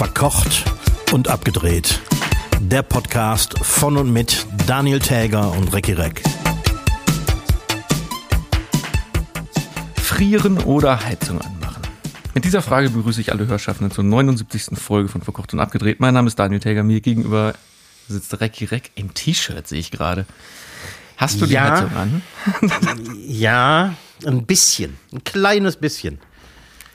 Verkocht und abgedreht. Der Podcast von und mit Daniel Täger und Recki Reck. Frieren oder Heizung anmachen? Mit dieser Frage begrüße ich alle Hörschaffenden zur 79. Folge von Verkocht und abgedreht. Mein Name ist Daniel Täger. Mir gegenüber sitzt Recki Reck im T-Shirt, sehe ich gerade. Hast du die Ja. Heizung an? Ja, ein bisschen. Ein kleines bisschen.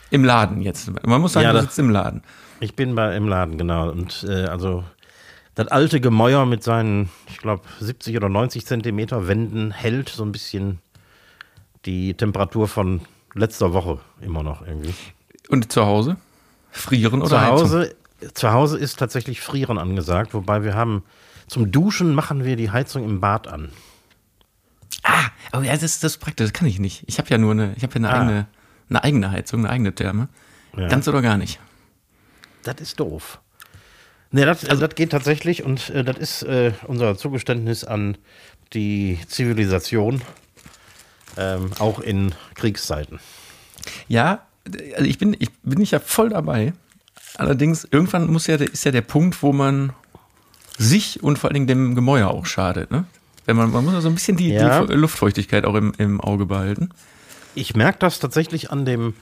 Im Laden jetzt. Man muss sagen, Ja, du sitzt im Laden. Ich bin bei, im Laden, genau. Und äh, also das alte Gemäuer mit seinen, ich glaube, 70 oder 90 Zentimeter Wänden hält so ein bisschen die Temperatur von letzter Woche immer noch irgendwie. Und zu Hause? Frieren oder Zu Heizung? Hause, zu Hause ist tatsächlich Frieren angesagt, wobei wir haben zum Duschen machen wir die Heizung im Bad an. Ah, oh ja, das ist das ist praktisch. Das kann ich nicht. Ich habe ja nur eine, ich habe ja eine, Ah. eigene, eine eigene Heizung, eine eigene Therme. Ja. Ganz oder gar nicht. Das ist doof. Ne, das, also, das geht tatsächlich und äh, das ist äh, unser Zugeständnis an die Zivilisation, ähm, auch in Kriegszeiten. Ja, also ich bin, ich bin ich ja voll dabei. Allerdings, irgendwann muss ja, ist ja der Punkt, wo man sich und vor allen Dingen dem Gemäuer auch schadet. Ne? Wenn man, man muss ja so ein bisschen die, Ja. die Luftfeuchtigkeit auch im, im Auge behalten. Ich merke das tatsächlich an dem,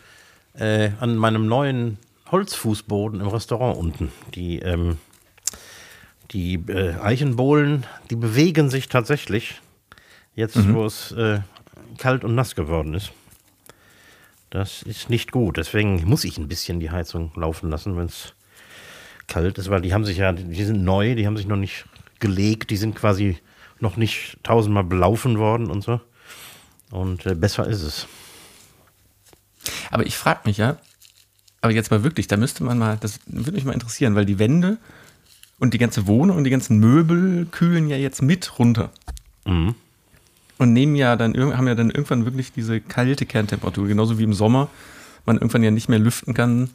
äh, an meinem neuen Holzfußboden im Restaurant unten. Die, ähm, die äh, Eichenbohlen, die bewegen sich tatsächlich, jetzt wo es äh, kalt und nass geworden ist. Das ist nicht gut. Deswegen muss ich ein bisschen die Heizung laufen lassen, wenn es kalt ist, weil die haben sich ja, die sind neu, die haben sich noch nicht gelegt, die sind quasi noch nicht tausendmal belaufen worden und so. Und äh, besser ist es. Aber ich frage mich ja, aber jetzt mal wirklich, da müsste man mal, das würde mich mal interessieren, weil die Wände und die ganze Wohnung und die ganzen Möbel kühlen ja jetzt mit runter. Mhm. Und nehmen ja dann, haben ja dann irgendwann wirklich diese kalte Kerntemperatur, genauso wie im Sommer man irgendwann ja nicht mehr lüften kann.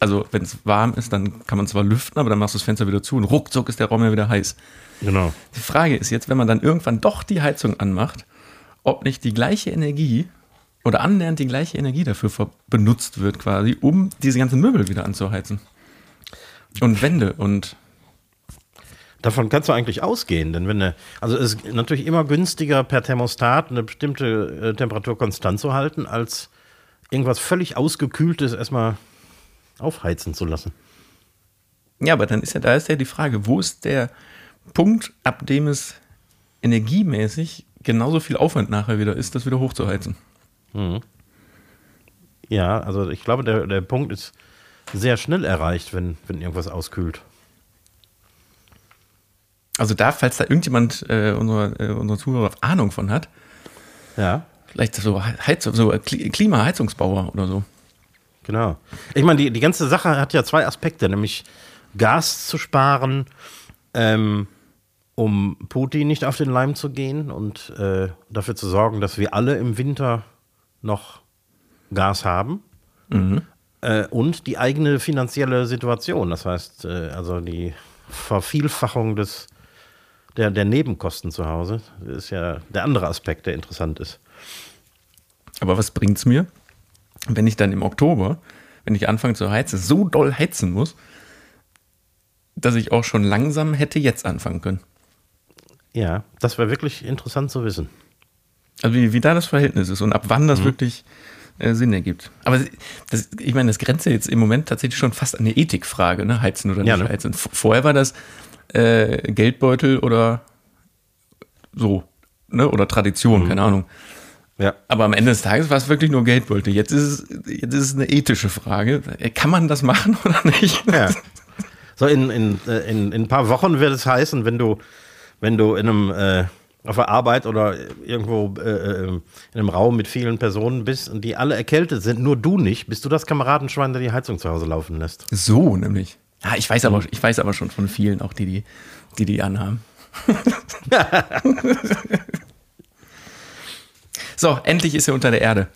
Also wenn es warm ist, dann kann man zwar lüften, aber dann machst du das Fenster wieder zu und ruckzuck ist der Raum ja wieder heiß. Genau. Die Frage ist jetzt, wenn man dann irgendwann doch die Heizung anmacht, ob nicht die gleiche Energie oder annähernd die gleiche Energie dafür benutzt wird, quasi, um diese ganzen Möbel wieder anzuheizen. Und Wände und Davon kannst du eigentlich ausgehen, denn wenn eine, also es ist natürlich immer günstiger per Thermostat eine bestimmte äh, Temperatur konstant zu halten, als irgendwas völlig ausgekühltes erstmal aufheizen zu lassen. ja, aber dann ist ja, da ist ja die Frage, wo ist der Punkt, ab dem es energiemäßig genauso viel Aufwand nachher wieder ist, das wieder hochzuheizen. Ja, also ich glaube, der, der Punkt ist sehr schnell erreicht, wenn, wenn irgendwas auskühlt. Also da, falls da irgendjemand äh, unserer, äh, unserer Zuhörer Ahnung von hat, Ja, vielleicht so, Heiz so Kli- Klimaheizungsbauer oder so. genau. Ich meine, die, die ganze Sache hat ja zwei Aspekte, nämlich Gas zu sparen, ähm, um Putin nicht auf den Leim zu gehen und äh, dafür zu sorgen, dass wir alle im Winter noch Gas haben. Äh, und die eigene finanzielle Situation. Das heißt, äh, also die Vervielfachung des, der, der Nebenkosten zu Hause ist ja der andere Aspekt, der interessant ist. Aber was bringt's mir, wenn ich dann im Oktober, wenn ich anfange zu heizen, so doll heizen muss, dass ich auch schon langsam hätte jetzt anfangen können? Ja, das wäre wirklich interessant zu wissen. Also wie, wie da das Verhältnis ist und ab wann das wirklich äh, Sinn ergibt. Aber das, ich meine, das grenzt ja jetzt im Moment tatsächlich schon fast an eine Ethikfrage, ne? Heizen oder nicht Ja, ne? heizen. Vorher war das äh, Geldbeutel oder so, ne? Oder Tradition, keine Ahnung. Ja. Aber am Ende des Tages war es wirklich nur Geldbeutel. Jetzt ist es, jetzt ist es eine ethische Frage. Kann man das machen oder nicht? ja. So in, in, äh, in, in ein paar Wochen wird es heißen, wenn du, wenn du in einem äh, auf der Arbeit oder irgendwo äh, äh, in einem Raum mit vielen Personen bist und die alle erkältet sind, nur du nicht, bist du das Kameradenschwein, der die Heizung zu Hause laufen lässt. So, nämlich. Ja, ich weiß aber, ich weiß aber schon von vielen, auch die, die, die, die anhaben. so, endlich ist er unter der Erde.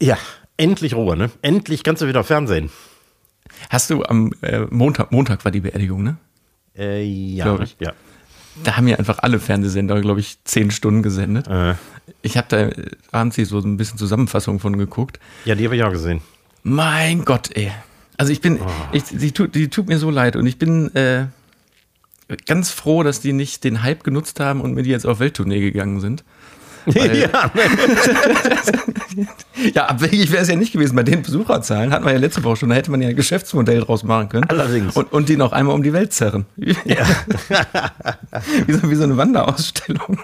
Ja, endlich Ruhe, ne? Endlich kannst du wieder Fernsehen. Hast du am äh, Montag, Montag war die Beerdigung, ne? Äh, ja, ich. ja. Da haben ja einfach alle Fernsehsender, glaube ich, zehn Stunden gesendet. Äh, Ich habe da abends hier so ein bisschen Zusammenfassung von geguckt. ja, die habe ich auch gesehen. Mein Gott, ey. Also ich bin, ich, die, tut, die tut mir so leid und ich bin äh, ganz froh, dass die nicht den Hype genutzt haben und mit die jetzt auf Welttournee gegangen sind. Ja, ja, abwegig wäre es ja nicht gewesen. Bei den Besucherzahlen hatten wir ja letzte Woche schon, da hätte man ja ein Geschäftsmodell draus machen können. Allerdings. Und, und die noch einmal um die Welt zerren. ja. wie, so, wie so eine Wanderausstellung.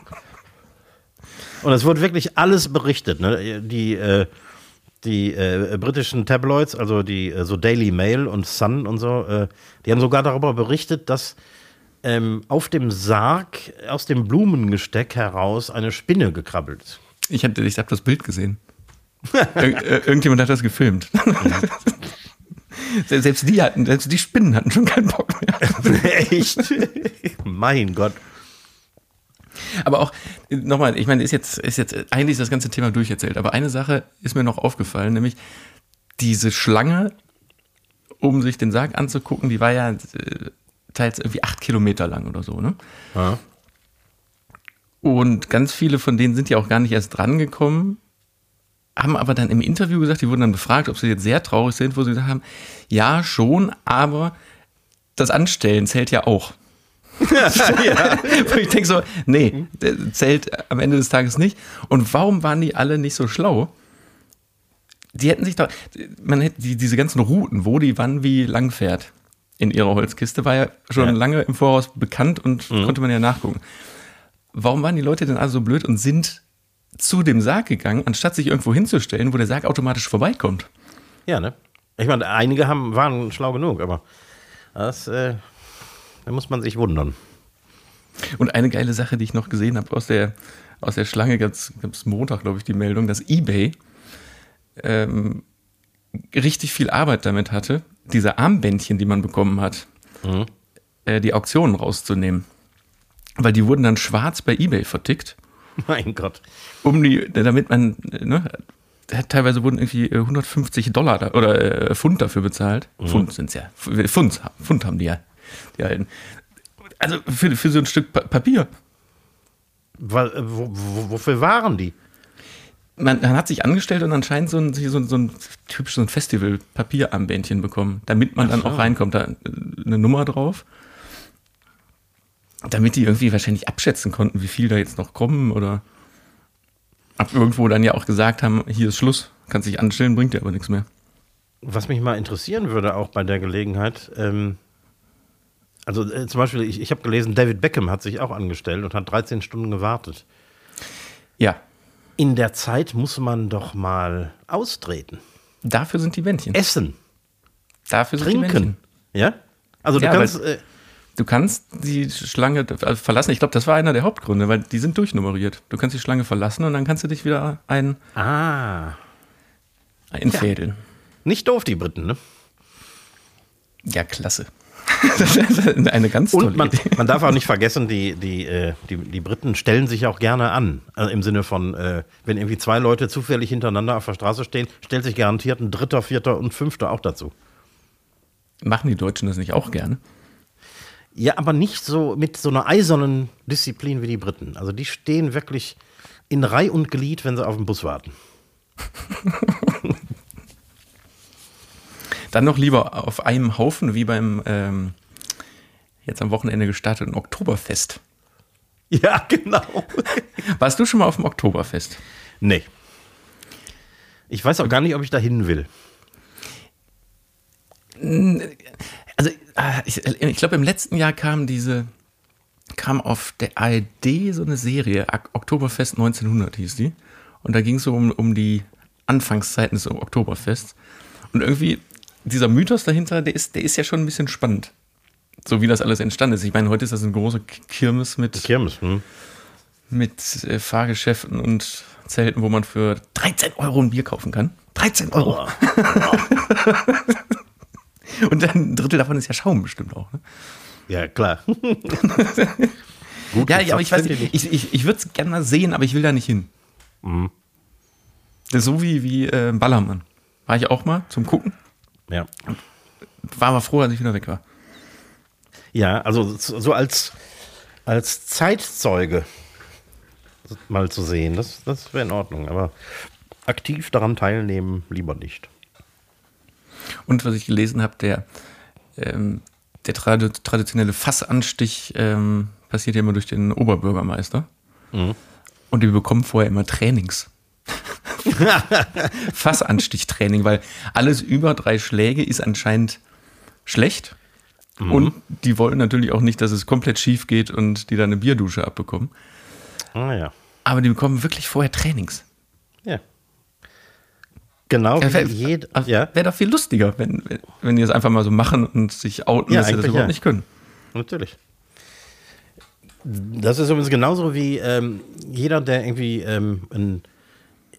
Und es wurde wirklich alles berichtet. Ne? Die, äh, die äh, britischen Tabloids, also die äh, so Daily Mail und Sun und so, äh, die haben sogar darüber berichtet, dass ähm, auf dem Sarg aus dem Blumengesteck heraus eine Spinne gekrabbelt. Ich habe ich hab das Bild gesehen. Ir irgendjemand hat das gefilmt. Se- selbst die hatten, selbst die Spinnen hatten schon keinen Bock mehr. Echt? mein Gott. Aber auch, nochmal, ich meine, ist jetzt, ist jetzt eigentlich ist das ganze Thema durcherzählt, aber eine Sache ist mir noch aufgefallen, nämlich diese Schlange, um sich den Sarg anzugucken, die war ja äh, teils irgendwie acht Kilometer lang oder so, ne? Ja. Und ganz viele von denen sind ja auch gar nicht erst drangekommen, haben aber dann im Interview gesagt, die wurden dann befragt, ob sie jetzt sehr traurig sind, wo sie gesagt haben, ja, schon, aber das Anstellen zählt ja auch. ja. Ich denke so, nee, zählt am Ende des Tages nicht. Und warum waren die alle nicht so schlau? Die hätten sich doch, man hätte die, diese ganzen Routen, wo die wann wie lang fährt in ihrer Holzkiste, war ja schon Ja. lange im Voraus bekannt und konnte man ja nachgucken. Warum waren die Leute denn alle so blöd und sind zu dem Sarg gegangen, anstatt sich irgendwo hinzustellen, wo der Sarg automatisch vorbeikommt? Ja, ne? Ich meine, einige haben, waren schlau genug, aber das, äh, da muss man sich wundern. Und eine geile Sache, die ich noch gesehen habe aus der, aus der Schlange, gab es Montag, glaube ich, die Meldung, dass eBay ähm, richtig viel Arbeit damit hatte, diese Armbändchen, die man bekommen hat, äh, die Auktionen rauszunehmen. Weil die wurden dann schwarz bei eBay vertickt, Mein Gott. um die, damit man, äh, ne, teilweise wurden irgendwie äh, 150 Dollar da, oder äh, Pfund dafür bezahlt. Pfund sind ja, Pfund, Pfund haben die ja. Die alten. Also für, für so ein Stück Pa- Papier. Äh, wo, wo, wofür waren die? Man, man hat sich angestellt und anscheinend so ein, so ein, so ein typisch so Festival-Papierarmbändchen bekommen, damit man dann Ach so. auch reinkommt. Da äh, eine Nummer drauf. Damit die irgendwie wahrscheinlich abschätzen konnten, wie viel da jetzt noch kommen oder ab irgendwo dann ja auch gesagt haben, hier ist Schluss, kannst dich anstellen, bringt dir aber nichts mehr. Was mich mal interessieren würde, auch bei der Gelegenheit, ähm, also äh, zum Beispiel, ich, ich habe gelesen, David Beckham hat sich auch angestellt und hat 13 Stunden gewartet. Ja, In der Zeit muss man doch mal austreten, dafür sind die Bändchen. essen, Dafür sind die Bändchen. trinken. Ja? Also du Ja, kannst, äh, Du kannst die Schlange also verlassen. Ich glaube, das war einer der Hauptgründe, weil die sind durchnummeriert. Du kannst die Schlange verlassen und dann kannst du dich wieder ein, ah, einfädeln. nicht doof, die Briten, ne? Ja, klasse. Das ist eine ganz tolle Und man, Idee. man darf auch nicht vergessen, die, die, äh, die, die Briten stellen sich auch gerne an. Also Im Sinne von, äh, wenn irgendwie zwei Leute zufällig hintereinander auf der Straße stehen, stellt sich garantiert ein Dritter, Vierter und Fünfter auch dazu. Machen die Deutschen das nicht auch gerne? Ja, aber nicht so mit so einer eisernen Disziplin wie die Briten. Also die stehen wirklich in Reih und Glied, wenn sie auf den Bus warten. Dann noch lieber auf einem Haufen wie beim ähm, jetzt am Wochenende gestarteten Oktoberfest. Ja, genau. Warst du schon mal auf dem Oktoberfest? nee. Ich weiß auch gar nicht, ob ich da hin will. Also äh, ich, ich glaube, im letzten Jahr kam diese, kam auf der ARD so eine Serie, Oktoberfest 1900 hieß die. Und da ging es so um, um die Anfangszeiten des Oktoberfests. Und irgendwie, dieser Mythos dahinter, der ist, der ist ja schon ein bisschen spannend. So wie das alles entstanden ist. Ich meine, heute ist das eine große Kirmes mit, Kirmes, hm? mit äh, Fahrgeschäften und Zelten, wo man für 13 Euro ein Bier kaufen kann. 13 Euro. Und dann ein Drittel davon ist ja Schaum bestimmt auch. Ne? Ja, klar. Gut, Ja, ja, aber ich weiß nicht, ich, ich, ich würde es gerne mal sehen, aber ich will da nicht hin. Mhm. So wie, wie äh, Ballermann. War ich auch mal zum Gucken. Ja. War aber froh, als ich wieder weg war. Ja, also so als, als Zeitzeuge mal zu sehen, das, das wäre in Ordnung. Aber aktiv daran teilnehmen lieber nicht. Und was ich gelesen habe, der, ähm, der trad traditionelle Fassanstich ähm, passiert ja immer durch den Oberbürgermeister. Mhm. Und die bekommen vorher immer Trainings. Fassanstichtraining, weil alles über drei Schläge ist anscheinend schlecht. Mhm. Und die wollen natürlich auch nicht, dass es komplett schief geht und die dann eine Bierdusche abbekommen. Ah ja. Aber die bekommen wirklich vorher Trainings. Ja. Genau. Ja, Wäre ja. wär doch viel lustiger, wenn, wenn die es einfach mal so machen und sich outen, ja, dass sie das überhaupt ja. nicht können. Natürlich. Das ist übrigens genauso wie ähm, jeder, der irgendwie ähm, ein,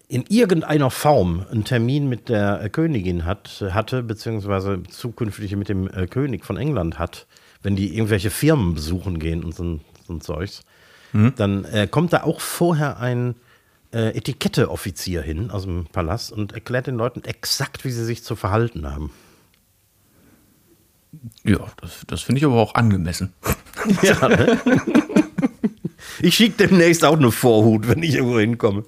in irgendeiner Form einen Termin mit der äh, Königin hat, hatte, beziehungsweise zukünftig mit dem äh, König von England hat, wenn die irgendwelche Firmen besuchen gehen und so, so ein Zeugs, mhm. dann äh, kommt da auch vorher ein äh, Etiketteoffizier hin aus dem Palast und erklärt den Leuten exakt, wie sie sich zu verhalten haben. Ja, das, das finde ich aber auch angemessen. Ja, ne? Ich schicke demnächst auch eine Vorhut, wenn ich irgendwo hinkomme.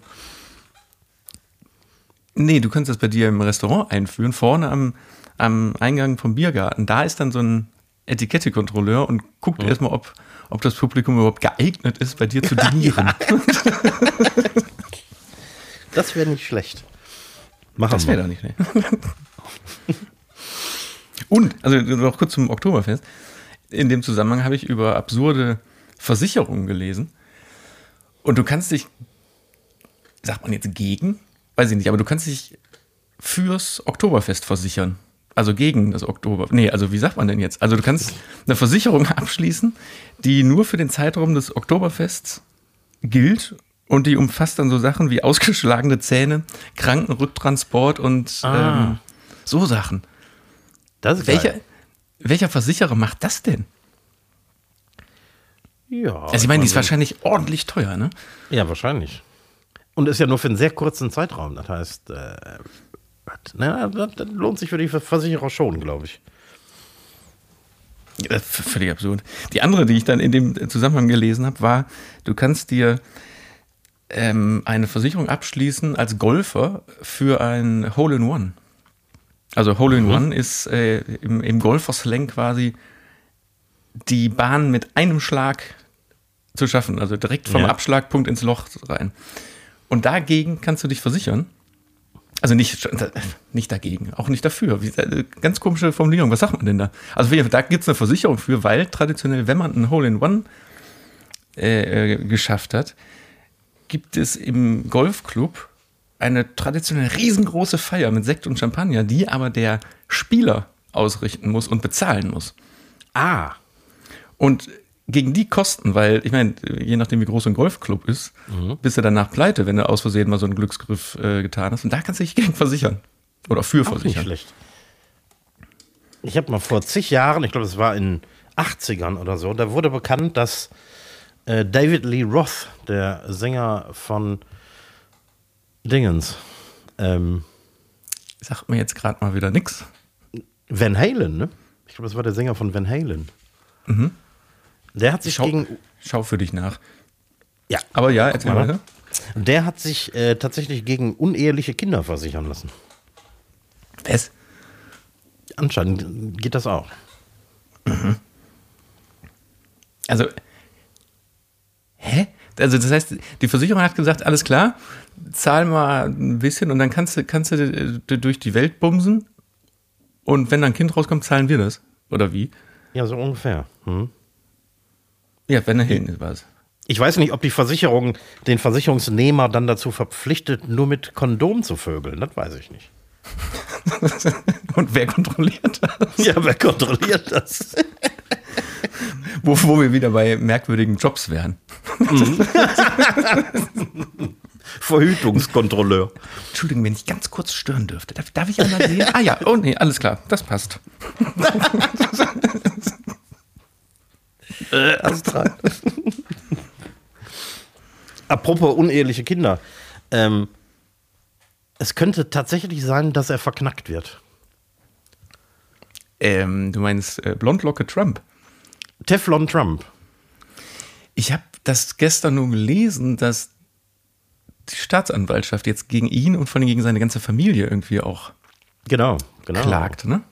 Nee, du kannst das bei dir im Restaurant einführen, vorne am, am Eingang vom Biergarten. Da ist dann so ein Etikettekontrolleur und guckt mhm. erstmal, ob, ob das Publikum überhaupt geeignet ist, bei dir zu dinieren. Das wäre nicht schlecht. Machen das wäre doch nicht schlecht. und, also noch kurz zum Oktoberfest. In dem Zusammenhang habe ich über absurde Versicherungen gelesen. Und du kannst dich, sagt man jetzt gegen? Weiß ich nicht, aber du kannst dich fürs Oktoberfest versichern. Also gegen das Oktober. Nee, also wie sagt man denn jetzt? Also du kannst eine Versicherung abschließen, die nur für den Zeitraum des Oktoberfests gilt und die umfasst dann so Sachen wie ausgeschlagene Zähne, Krankenrücktransport und ah. ähm, so Sachen. Das ist welcher, welcher Versicherer macht das denn? Ja. Also ich meine, die ist wahrscheinlich ordentlich teuer, ne? Ja, wahrscheinlich. Und ist ja nur für einen sehr kurzen Zeitraum. Das heißt, äh, na, das, das lohnt sich für die Versicherer schon, glaube ich. Das ist völlig absurd. Die andere, die ich dann in dem Zusammenhang gelesen habe, war, du kannst dir ähm, eine Versicherung abschließen als Golfer für ein Hole-in-One. Also Hole-in-One mhm. ist äh, im, im Golfer-Slang quasi die Bahn mit einem Schlag zu schaffen, also direkt vom ja. Abschlagpunkt ins Loch rein. Und dagegen kannst du dich versichern. Also nicht, nicht dagegen, auch nicht dafür. Äh, ganz komische Formulierung. Was sagt man denn da? Also da gibt es eine Versicherung für, weil traditionell, wenn man ein Hole-in-One äh, äh, geschafft hat, gibt es im Golfclub eine traditionell riesengroße Feier mit Sekt und Champagner, die aber der Spieler ausrichten muss und bezahlen muss. Ah. Und gegen die Kosten, weil ich meine, je nachdem wie groß ein Golfclub ist, mhm. bist du danach pleite, wenn du aus Versehen mal so einen Glücksgriff äh, getan hast. Und da kannst du dich gegen versichern. Oder für Auch versichern. Nicht schlecht. Ich habe mal vor zig Jahren, ich glaube, es war in 80ern oder so, da wurde bekannt, dass äh, David Lee Roth, der Sänger von Dingens, ähm, sagt mir jetzt gerade mal wieder nichts. Van Halen, ne? Ich glaube, das war der Sänger von Van Halen. Mhm. Der hat sich schau, gegen. Schau für dich nach. Ja. Aber ja, erzähl mal. Der hat sich äh, tatsächlich gegen uneheliche Kinder versichern lassen. Was? Anscheinend geht das auch. Mhm. Also, hä? Also das heißt, die Versicherung hat gesagt, alles klar, zahl mal ein bisschen und dann kannst du, kannst du äh, durch die Welt bumsen und wenn dann ein Kind rauskommt, zahlen wir das. Oder wie? Ja, so ungefähr. Hm. Ja, wenn er hin ist, was. Ich weiß nicht, ob die Versicherung den Versicherungsnehmer dann dazu verpflichtet, nur mit Kondom zu vögeln. Das weiß ich nicht. Und wer kontrolliert das? Ja, wer kontrolliert das? wo, wo wir wieder bei merkwürdigen Jobs wären. Mhm. Verhütungskontrolleur. Entschuldigung, wenn ich ganz kurz stören dürfte. Darf, darf ich einmal sehen? Ah ja, oh nee, alles klar, das passt. Äh, astral. Apropos uneheliche Kinder. Ähm, es könnte tatsächlich sein, dass er verknackt wird. Ähm, du meinst äh, Blondlocke Trump? Teflon Trump. Ich habe das gestern nur gelesen, dass die Staatsanwaltschaft jetzt gegen ihn und vor allem gegen seine ganze Familie irgendwie auch Genau, genau. klagt, ne?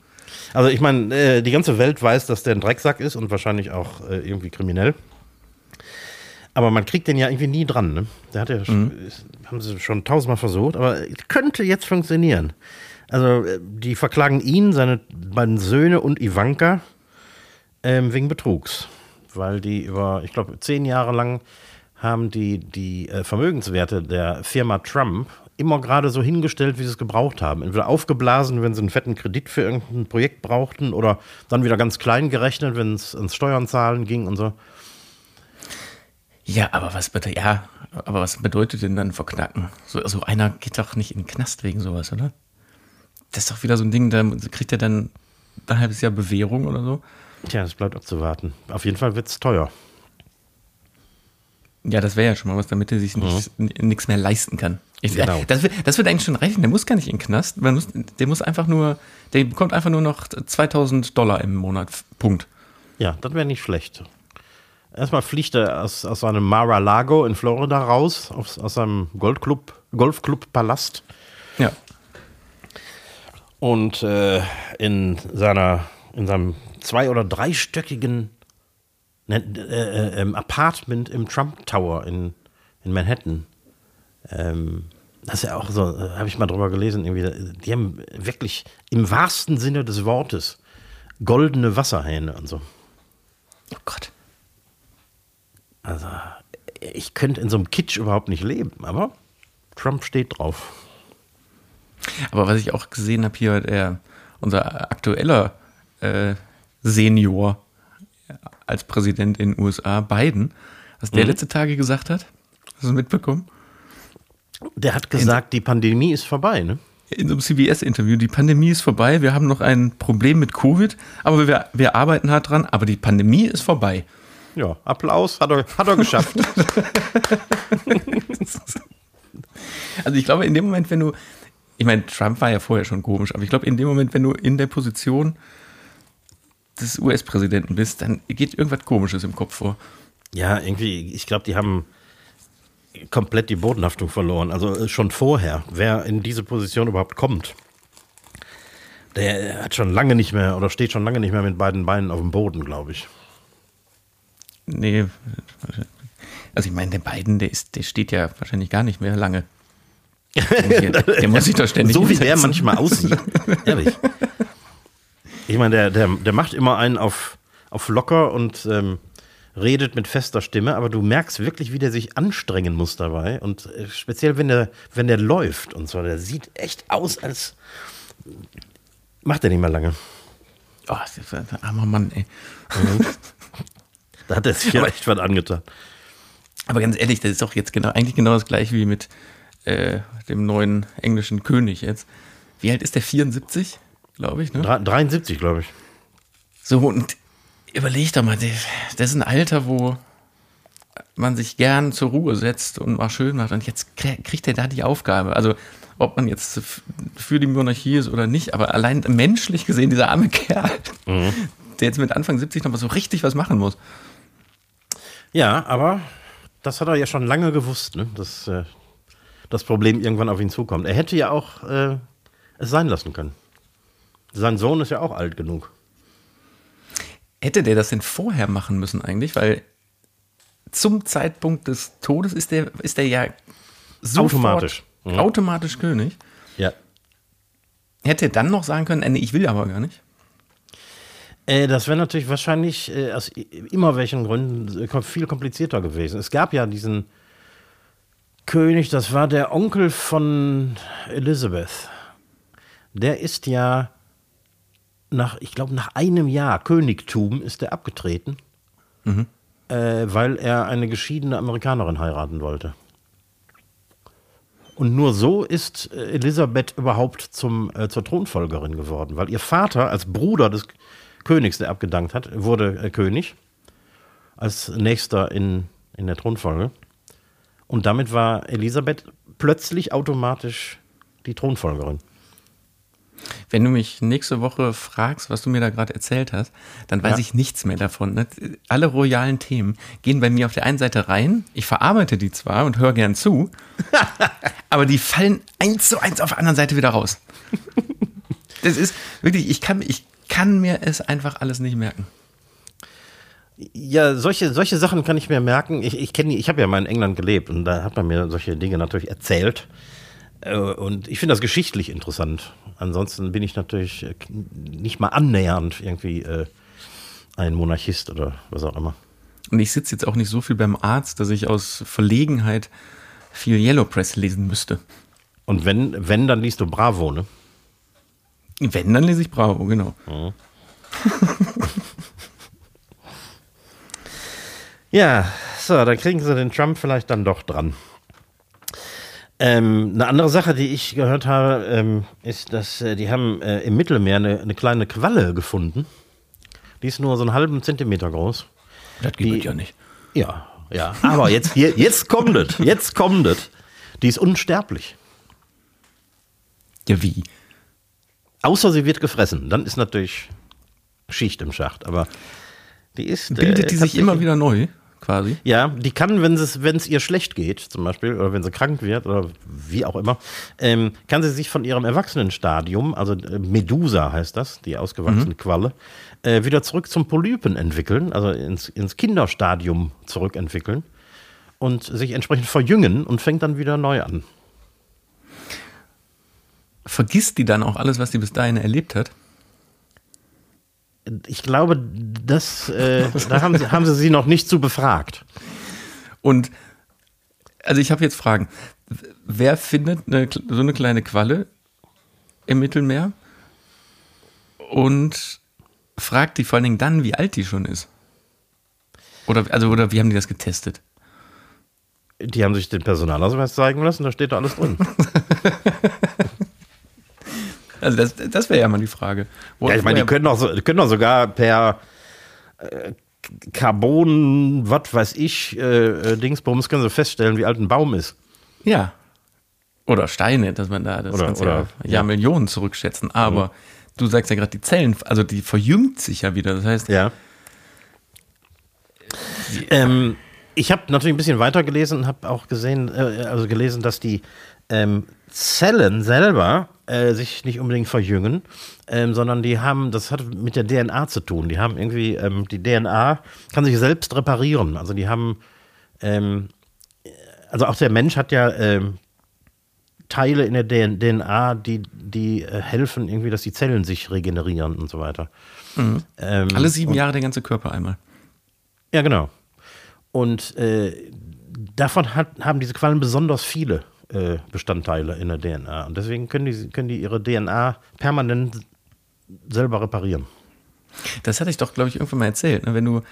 Also ich meine, äh, die ganze Welt weiß, dass der ein Drecksack ist und wahrscheinlich auch äh, irgendwie kriminell. Aber man kriegt den ja irgendwie nie dran. Ne? Der hat ja, schon- ist- haben sie schon tausendmal versucht, aber könnte jetzt funktionieren. Also äh, die verklagen ihn, seine beiden Söhne und Ivanka ähm, wegen Betrugs. Weil die über, ich glaube, zehn Jahre lang haben die die äh, Vermögenswerte der Firma Trump immer gerade so hingestellt, wie sie es gebraucht haben. Entweder aufgeblasen, wenn sie einen fetten Kredit für irgendein Projekt brauchten, oder dann wieder ganz klein gerechnet, wenn es ans Steuern zahlen ging und so. Ja, aber was bitte, ja, aber was bedeutet denn dann verknacken? So, so einer geht doch nicht in den Knast wegen sowas, oder? Das ist doch wieder so ein Ding, da kriegt er dann ein halbes Jahr Bewährung oder so. Tja, das bleibt abzuwarten. Auf jeden Fall wird es teuer. Ja, das wäre ja schon mal was, damit er sich nicht- nichts mehr leisten kann. Ich, Genau. das, wird, das wird eigentlich schon reichen. Der muss gar nicht in den Knast. Man muss, der muss einfach nur, der bekommt einfach nur noch 2000 Dollar im Monat. Punkt. Ja, das wäre nicht schlecht. Erstmal fliegt er aus, aus seinem Mar-a-Lago in Florida raus, aus, aus seinem Goldclub, Golfclub-Palast. Ja. Und äh, in, seiner, in seinem zwei- oder dreistöckigen ne, äh, äh, ähm, Apartment im Trump Tower in, in Manhattan. Ähm, das ist ja auch so, äh, habe ich mal drüber gelesen, irgendwie, die haben wirklich im wahrsten Sinne des Wortes goldene Wasserhähne und so. Oh Gott. Also, ich könnte in so einem Kitsch überhaupt nicht leben, aber Trump steht drauf. Aber was ich auch gesehen habe hier, der, unser aktueller äh, Senior als Präsident in den USA, Biden, was der letzte Tage gesagt hat, hast du es mitbekommen? Der hat gesagt, die Pandemie ist vorbei, ne? in so einem CBS-Interview, die Pandemie ist vorbei, wir haben noch ein Problem mit Covid, aber wir, wir arbeiten hart dran, aber die Pandemie ist vorbei. Ja, Applaus, hat er, hat er geschafft. Also ich glaube, in dem Moment, wenn du, ich meine, Trump war ja vorher schon komisch, aber ich glaube, in dem Moment, wenn du in der Position des US-Präsidenten bist, dann geht irgendwas Komisches im Kopf vor. ja, irgendwie, ich glaube, die haben komplett die Bodenhaftung verloren. Also äh, schon vorher, wer in diese Position überhaupt kommt, der hat schon lange nicht mehr oder steht schon lange nicht mehr mit beiden Beinen auf dem Boden, glaube ich. Nee, also ich meine, der Biden, der, ist, der steht ja wahrscheinlich gar nicht mehr lange. Der, der muss sich doch ständig so wie der hinsetzen. manchmal aussieht. Ehrlich. Ich meine, der, der, der macht immer einen auf, auf locker und ähm, redet mit fester Stimme, aber du merkst wirklich, wie der sich anstrengen muss dabei. Und äh, speziell, wenn der, wenn der läuft und so, der sieht echt aus, als macht er nicht mehr lange. Oh, das ist ein armer Mann, ey. Da hat er sich ja echt was angetan. Aber ganz ehrlich, das ist doch jetzt genau, eigentlich genau das gleiche wie mit äh, dem neuen englischen König jetzt. Wie alt ist der? 74, glaube ich, ne? Dre- 73, glaube ich. So, und überleg doch mal, das ist ein Alter, wo man sich gern zur Ruhe setzt und mal schön macht. Und jetzt kriegt er da die Aufgabe. Also, ob man jetzt für die Monarchie ist oder nicht, aber allein menschlich gesehen, dieser arme Kerl, der jetzt mit Anfang 70 noch mal so richtig was machen muss. Ja, aber das hat er ja schon lange gewusst, ne? dass äh, das Problem irgendwann auf ihn zukommt. Er hätte ja auch äh, es sein lassen können. Sein Sohn ist ja auch alt genug. Hätte der das denn vorher machen müssen eigentlich? Weil zum Zeitpunkt des Todes ist der, ist der ja sofort Automatisch. Mhm. automatisch König. Ja. Hätte er dann noch sagen können, äh, nee, ich will aber gar nicht. Äh, das wäre natürlich wahrscheinlich äh, aus immer welchen Gründen viel komplizierter gewesen. Es gab ja diesen König, das war der Onkel von Elizabeth. Der ist ja nach, ich glaube, nach einem Jahr Königtum ist er abgetreten, äh, weil er eine geschiedene Amerikanerin heiraten wollte. Und nur so ist äh, Elisabeth überhaupt zum, äh, zur Thronfolgerin geworden, weil ihr Vater als Bruder des Königs, der abgedankt hat, wurde äh, König, als nächster in, in der Thronfolge. Und damit war Elisabeth plötzlich automatisch die Thronfolgerin. Wenn du mich nächste Woche fragst, was du mir da gerade erzählt hast, dann weiß Ja. ich nichts mehr davon. ne? Alle royalen Themen gehen bei mir auf der einen Seite rein. Ich verarbeite die zwar und höre gern zu, aber die fallen eins zu eins auf der anderen Seite wieder raus. Das ist wirklich, ich kann, ich kann mir es einfach alles nicht merken. Ja, solche, solche Sachen kann ich mir merken. Ich, ich kenne, ich habe ja mal in England gelebt und da hat man mir solche Dinge natürlich erzählt. Äh, Und ich finde das geschichtlich interessant. Ansonsten bin ich natürlich äh, nicht mal annähernd irgendwie äh, ein Monarchist oder was auch immer. Und ich sitze jetzt auch nicht so viel beim Arzt, dass ich aus Verlegenheit viel Yellow Press lesen müsste. Und wenn, wenn, dann liest du Bravo, ne? Wenn, dann lese ich Bravo, genau. Ja, so, dann kriegen sie den Trump vielleicht dann doch dran. Ähm, eine andere Sache, die ich gehört habe, ähm, ist, dass äh, die haben äh, im Mittelmeer eine, eine kleine Qualle gefunden. Die ist nur so einen halben Zentimeter groß. Das Die- geht ja nicht. Ja, ja. Aber jetzt, jetzt kommt es. Jetzt kommt es. Die ist unsterblich. Ja, wie? Außer sie wird gefressen. Dann ist natürlich Schicht im Schacht. Aber die ist. Bildet äh, die sich immer wieder neu, quasi? Ja, die kann, wenn es, wenn es ihr schlecht geht, zum Beispiel, oder wenn sie krank wird, oder wie auch immer, ähm, kann sie sich von ihrem Erwachsenenstadium, also äh, Medusa heißt das, die ausgewachsene Qualle, äh, wieder zurück zum Polypen entwickeln, also ins, ins Kinderstadium zurückentwickeln und sich entsprechend verjüngen und fängt dann wieder neu an. Vergisst die dann auch alles, was die bis dahin erlebt hat? Ich glaube, das, äh, da haben sie, haben sie sie noch nicht zu befragt. Und also ich habe jetzt Fragen. Wer findet eine, so eine kleine Qualle im Mittelmeer und fragt die vor allen Dingen dann, wie alt die schon ist? Oder, also, oder wie haben die das getestet? Die haben sich den Personalausweis zeigen lassen, da steht da alles drin. Also das, das wäre ja mal die Frage. Wo- Ja, ich meine, die können doch, so, können doch sogar per äh, Carbon, was weiß ich, äh, äh, Dingsbums, können sie feststellen, wie alt ein Baum ist. Ja. Oder Steine, dass man da das Oder- Ganze oder- ja, ja. Jahrmillionen zurückschätzen. Aber du sagst ja gerade, die Zellen, also die verjüngt sich ja wieder. Das heißt, Ja. Ähm, ich habe natürlich ein bisschen weiter gelesen und habe auch gesehen, äh, also gelesen, dass die ähm, Zellen selber äh, sich nicht unbedingt verjüngen, ähm, sondern die haben, das hat mit der DNA zu tun. Die haben irgendwie, ähm, die DNA kann sich selbst reparieren. Also die haben, ähm, also auch der Mensch hat ja ähm, Teile in der DN DNA, die, die äh, helfen irgendwie, dass die Zellen sich regenerieren und so weiter. Ähm, alle sieben Jahre der ganze Körper einmal. ja, genau. Und äh, davon hat, haben diese Quallen besonders viele Bestandteile in der DNA. Und deswegen können die, können die ihre DNA permanent selber reparieren. Das hatte ich doch, glaube ich, irgendwann mal erzählt. ne? Wenn du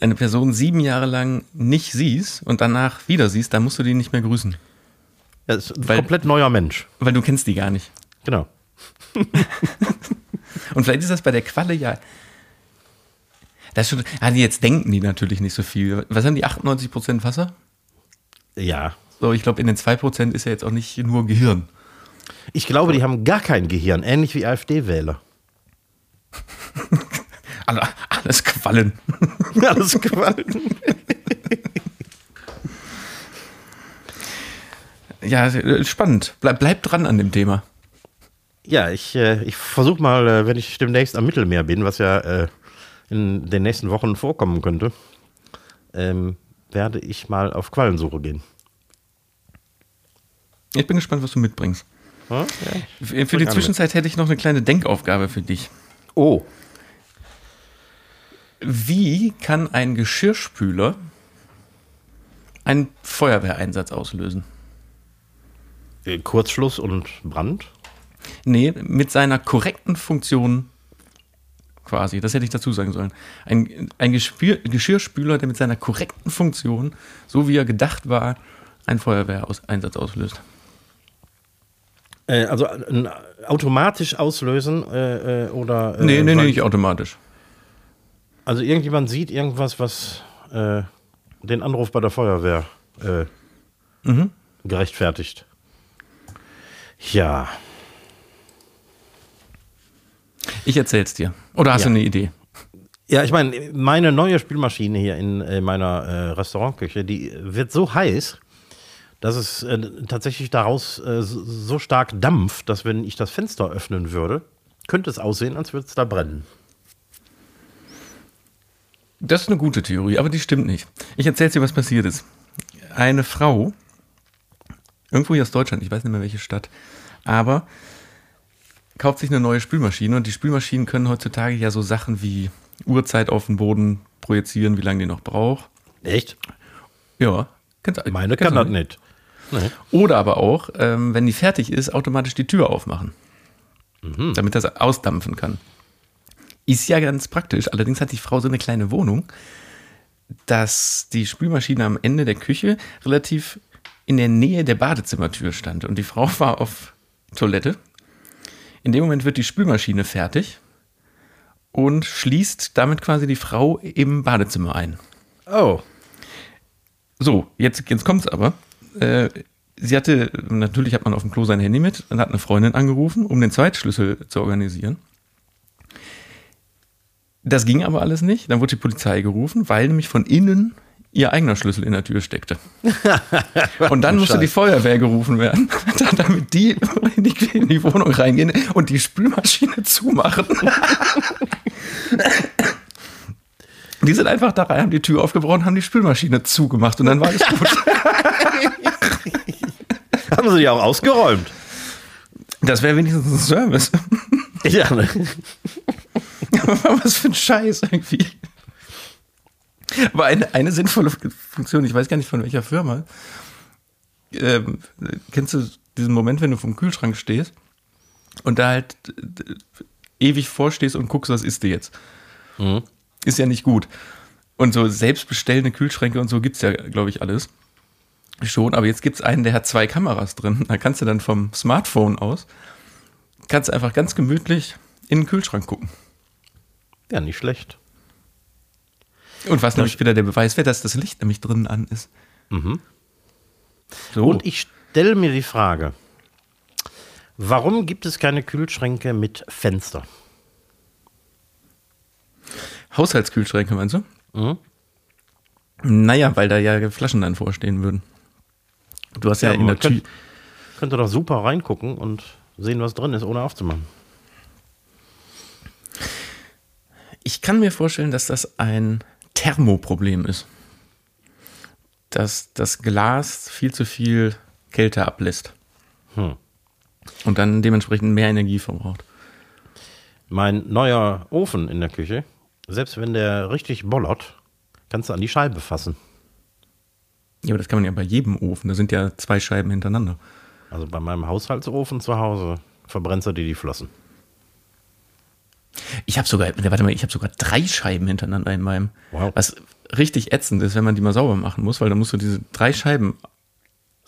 eine Person sieben Jahre lang nicht siehst und danach wieder siehst, dann musst du die nicht mehr grüßen. Das ist ein Weil- komplett neuer Mensch. Weil du kennst die gar nicht. Genau. Und vielleicht ist das bei der Qualle ja. Das schon, die jetzt denken die natürlich nicht so viel. Was haben die 98% Wasser? Ja. So, ich glaube, in den 2% ist ja jetzt auch nicht nur Gehirn. Ich glaube, die haben gar kein Gehirn, ähnlich wie AfD-Wähler. Alle, alles Quallen. Alles Quallen. Ja, äh, spannend. Bleib, bleib dran an dem Thema. Ja, ich, äh, ich versuche mal, äh, wenn ich demnächst am Mittelmeer bin, was ja in den nächsten Wochen vorkommen könnte, ähm, werde ich mal auf Quallensuche gehen. Ich bin gespannt, was du mitbringst. Ja? Für für die. Zwischenzeit hätte ich noch eine kleine Denkaufgabe für dich. Oh, Wie kann ein Geschirrspüler einen Feuerwehreinsatz auslösen? Kurzschluss und Brand? Nee, mit seiner korrekten Funktion quasi. Das hätte ich dazu sagen sollen. Ein, ein Gespür, Geschirrspüler, der mit seiner korrekten Funktion, so wie er gedacht war, einen Feuerwehreinsatz auslöst. Äh, also äh, automatisch auslösen äh, äh, oder. Äh, Nee, nee, nee, nicht automatisch. Also irgendjemand sieht irgendwas, was äh, den Anruf bei der Feuerwehr äh, Mhm. gerechtfertigt. Ja, Ich erzähl's dir. Oder hast Ja. du eine Idee? Ja, ich meine, meine neue Spülmaschine hier in, äh, meiner äh, Restaurantküche, die wird so heiß, dass es äh, tatsächlich daraus äh, so- stark dampft, dass wenn ich das Fenster öffnen würde, könnte es aussehen, als würde es da brennen. Das ist eine gute Theorie, aber die stimmt nicht. Ich erzähle dir, was passiert ist. Eine Frau, irgendwo hier aus Deutschland, ich weiß nicht mehr welche Stadt, aber kauft sich eine neue Spülmaschine und die Spülmaschinen können heutzutage ja so Sachen wie Uhrzeit auf den Boden projizieren, wie lange die noch braucht. Echt? Ja, kennst du- Meine kennst kann das nicht. Nee. Oder aber auch, ähm, wenn die fertig ist, automatisch die Tür aufmachen. Damit das ausdampfen kann. Ist ja ganz praktisch. Allerdings hat die Frau so eine kleine Wohnung, dass die Spülmaschine am Ende der Küche relativ in der Nähe der Badezimmertür stand. Und die Frau war auf Toilette. In dem Moment wird die Spülmaschine fertig und schließt damit quasi die Frau im Badezimmer ein. Oh. So, jetzt, jetzt kommt's aber. Äh, sie hatte, natürlich hat man auf dem Klo sein Handy mit und hat eine Freundin angerufen, um den Zweitschlüssel zu organisieren. Das ging aber alles nicht. Dann wurde die Polizei gerufen, weil nämlich von innen ihr eigener Schlüssel in der Tür steckte. Und dann musste die Feuerwehr gerufen werden, damit die in die, in die Wohnung reingehen und die Spülmaschine zumachen. Die sind einfach da rein, haben die Tür aufgebrochen, haben die Spülmaschine zugemacht und dann war alles gut. Haben sie die auch ausgeräumt? Das wäre wenigstens ein Service. Ja, ne? Was für ein Scheiß irgendwie. Aber eine, eine sinnvolle Funktion, ich weiß gar nicht von welcher Firma. Ähm, kennst du diesen Moment, wenn du vom Kühlschrank stehst und da halt äh, ewig vorstehst und guckst, was isst du jetzt? Ist ja nicht gut. Und so selbstbestellende Kühlschränke und so gibt es ja, glaube ich, alles. Schon, aber jetzt gibt es einen, der hat zwei Kameras drin. Da kannst du dann vom Smartphone aus, kannst einfach ganz gemütlich in den Kühlschrank gucken. ja, nicht schlecht. Und was nämlich wieder der Beweis wäre, dass das Licht nämlich drinnen an ist. So. Und ich stelle mir die Frage, warum gibt es keine Kühlschränke mit Fenster? Haushaltskühlschränke, meinst du? Mhm. Naja, weil da ja Flaschen dann vorstehen würden. Du hast ja, in der Tür. könnte, könnte doch super reingucken und sehen, was drin ist, ohne aufzumachen. Ich kann mir vorstellen, dass das ein Thermoproblem ist. Dass das Glas viel zu viel Kälte ablässt. Hm. Und dann dementsprechend mehr Energie verbraucht. Mein neuer Ofen in der Küche, selbst wenn der richtig bollert, kannst du an die Scheibe fassen. Ja, aber das kann man ja bei jedem Ofen. Da sind ja zwei Scheiben hintereinander. Also bei meinem Haushaltsofen zu Hause verbrennst du dir die Flossen. Ich habe sogar, warte mal, ich habe sogar drei Scheiben hintereinander in meinem. Wow. Was richtig ätzend ist, wenn man die mal sauber machen muss, weil dann musst du diese drei Scheiben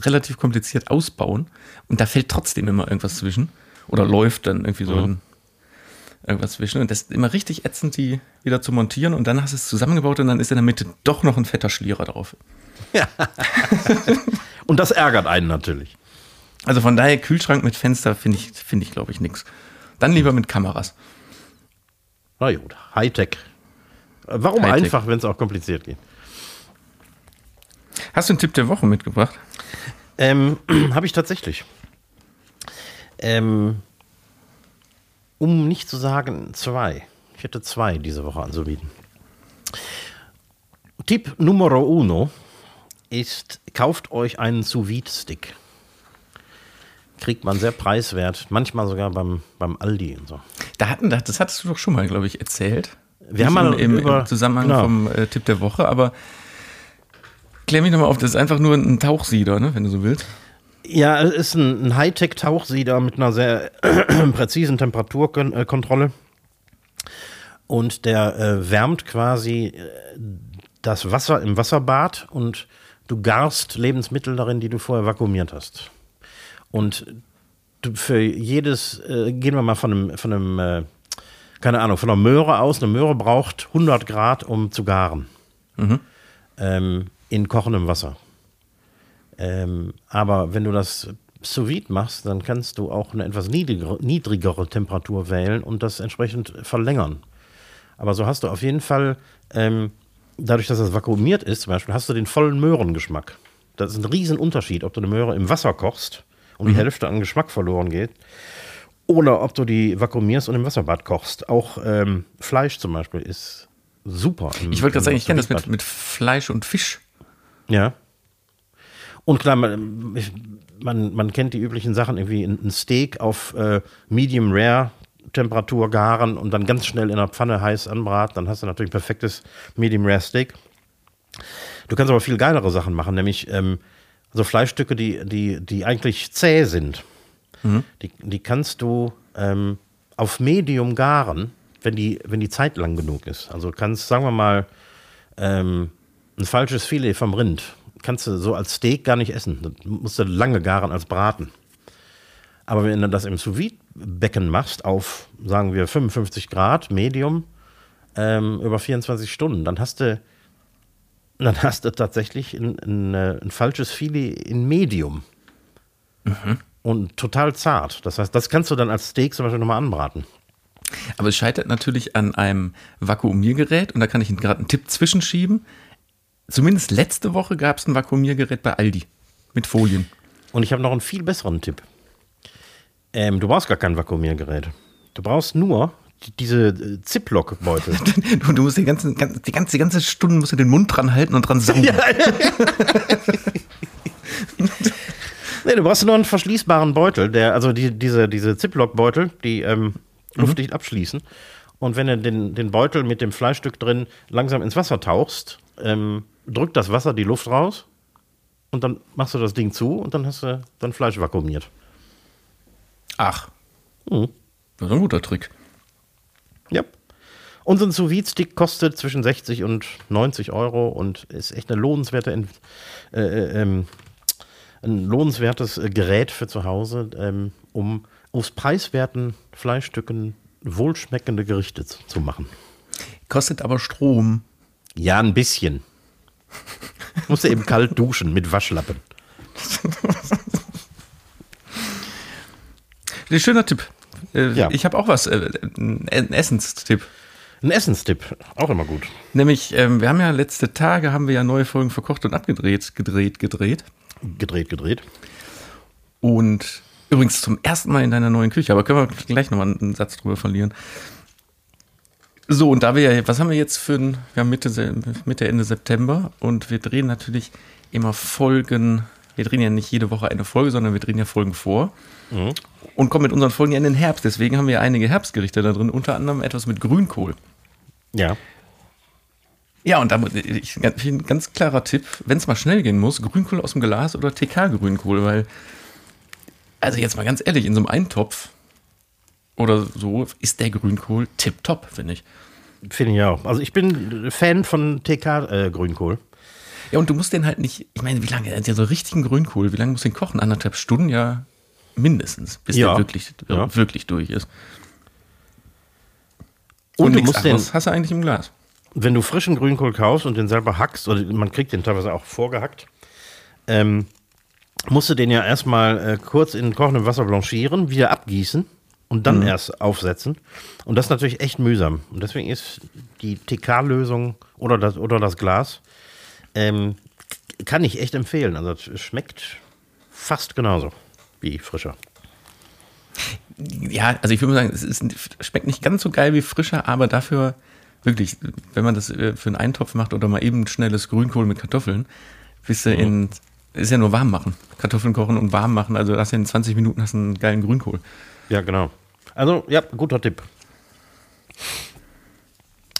relativ kompliziert ausbauen und da fällt trotzdem immer irgendwas zwischen. Oder läuft dann irgendwie so ein, irgendwas zwischen. Und das ist immer richtig ätzend, die wieder zu montieren und dann hast du es zusammengebaut und dann ist in der Mitte doch noch ein fetter Schlierer drauf. Und das ärgert einen natürlich. Also von daher, Kühlschrank mit Fenster finde ich, finde ich, glaube ich, nix. Dann lieber mit Kameras. Na gut, Hightech. Äh, Warum Hightech. einfach, wenn es auch kompliziert geht? Hast du einen Tipp der Woche mitgebracht? Ähm, habe ich tatsächlich. Ähm, um nicht zu sagen zwei. Ich hätte zwei diese Woche anzubieten. Tipp Numero uno ist, kauft euch einen sous stick Kriegt man sehr preiswert, manchmal sogar beim, beim Aldi und so. Da hatten, das hattest du doch schon mal, glaube ich, erzählt. Wir haben Nicht mal im, im, über- im Zusammenhang genau. vom äh, Tipp der Woche, aber klär mich nochmal auf, das ist einfach nur ein Tauchsieder, ne, wenn du so willst. Ja, es ist ein, ein Hightech-Tauchsieder mit einer sehr präzisen Temperaturkontrolle. Und der äh, wärmt quasi äh, das Wasser im Wasserbad und du garst Lebensmittel darin, die du vorher vakuumiert hast. Und für jedes, äh, gehen wir mal von einem, von einem äh, keine Ahnung, von einer Möhre aus. Eine Möhre braucht 100 Grad, um zu garen. Ähm, in kochendem Wasser. Ähm, aber wenn du das sous vide machst, dann kannst du auch eine etwas niedrigere, niedrigere Temperatur wählen und das entsprechend verlängern. Aber so hast du auf jeden Fall, ähm, dadurch, dass das vakuumiert ist, zum Beispiel, hast du den vollen Möhrengeschmack. Das ist ein Riesenunterschied, ob du eine Möhre im Wasser kochst und die Hälfte an Geschmack verloren geht oder ob du die vakuumierst und im Wasserbad kochst. Auch ähm, Fleisch zum Beispiel ist super. im- Ich wollte gerade sagen, ich kenne das mit, mit Fleisch und Fisch. Ja. Und klar, man, ich- man, man kennt die üblichen Sachen, irgendwie ein Steak auf äh, Medium Rare Temperatur garen und dann ganz schnell in der Pfanne heiß anbraten, dann hast du natürlich ein perfektes Medium Rare Steak. Du kannst aber viel geilere Sachen machen, nämlich ähm, so Fleischstücke, die, die, die eigentlich zäh sind. Die, die kannst du ähm, auf Medium garen, wenn die, wenn die Zeit lang genug ist. Also kannst, sagen wir mal, ähm, ein falsches Filet vom Rind kannst du so als Steak gar nicht essen. Das musst du lange garen als Braten. Aber wenn du das im sous becken machst, auf, sagen wir, 55 Grad, Medium, ähm, über 24 Stunden, dann hast du, dann hast du tatsächlich ein, ein, äh, ein falsches Filet in Medium. Und total zart. Das heißt, das kannst du dann als Steak zum Beispiel nochmal anbraten. Aber es scheitert natürlich an einem Vakuumiergerät und da kann ich gerade einen Tipp zwischenschieben. Zumindest letzte Woche gab es ein Vakuumiergerät bei Aldi mit Folien. Und ich habe noch einen viel besseren Tipp. Ähm, du brauchst gar kein Vakuumiergerät. Du brauchst nur die, diese äh, Ziploc-Beutel. Du, du musst die ganze, ganz- die ganze, die ganze Stunde musst du den Mund dran halten und dran saugen. nee, du brauchst nur einen verschließbaren Beutel, der, also die, diese, diese Ziploc-Beutel, die ähm, luftdicht abschließen. Und wenn du den, den Beutel mit dem Fleischstück drin langsam ins Wasser tauchst, ähm, drückt das Wasser die Luft raus und dann machst du das Ding zu und dann hast du dann Fleisch vakuumiert. Ach, Mhm. das ist ein guter Trick. Ja. Und so ein sous stick kostet zwischen 60 und 90 Euro und ist echt eine lohnenswerte, äh, äh, ähm, ein lohnenswertes äh, Gerät für zu Hause, ähm, um aus preiswerten Fleischstücken wohlschmeckende Gerichte zu machen. Kostet aber Strom. Ja, ein bisschen. Musst du eben kalt duschen mit Waschlappen. Ein schöner Tipp. Äh, Ja. Ich habe auch was, äh, ein ein Essenstipp. Ein Essenstipp, auch immer gut. Nämlich, ähm, wir haben ja letzte Tage haben wir ja neue Folgen verkocht und abgedreht, gedreht, gedreht. Gedreht, gedreht. Und übrigens zum ersten Mal in deiner neuen Küche, aber können wir gleich nochmal einen Satz drüber verlieren. So, und da wir ja, was haben wir jetzt für ein, wir haben Mitte, Mitte, Ende September und wir drehen natürlich immer Folgen, wir drehen ja nicht jede Woche eine Folge, sondern wir drehen ja Folgen vor und kommen mit unseren Folgen ja in den Herbst. Deswegen haben wir einige Herbstgerichte da drin, unter anderem etwas mit Grünkohl. Ja. Ja, und da ich, ein ganz klarer Tipp, wenn es mal schnell gehen muss, Grünkohl aus dem Glas oder TK-Grünkohl, weil, also jetzt mal ganz ehrlich, in so einem Eintopf oder so ist der Grünkohl tipptopp, finde ich. Finde ich auch. Also ich bin Fan von TK-Grünkohl. Ja, und du musst den halt nicht, ich meine, wie lange, der so richtigen Grünkohl, wie lange musst du den kochen? Anderthalb Stunden ja mindestens, bis Ja. der wirklich, Ja. wirklich durch ist. Und du nichts musst den, hast du eigentlich im Glas. wenn du frischen Grünkohl kaufst und den selber hackst, oder man kriegt den teilweise auch vorgehackt, ähm, musst du den ja erstmal äh, kurz in kochendem Wasser blanchieren, wieder abgießen und dann erst aufsetzen. Und das ist natürlich echt mühsam. Und deswegen ist die TK-Lösung oder das, oder das Glas, ähm, kann ich echt empfehlen. Also es schmeckt fast genauso wie frischer. Ja, also ich würde mal sagen, es ist, schmeckt nicht ganz so geil wie frischer, aber dafür wirklich, wenn man das äh, für einen Eintopf macht oder mal eben schnelles Grünkohl mit Kartoffeln, bist du in, ist ja nur warm machen. Kartoffeln kochen und warm machen, also hast du in 20 Minuten hast du einen geilen Grünkohl. Ja, genau. Also, ja, guter Tipp.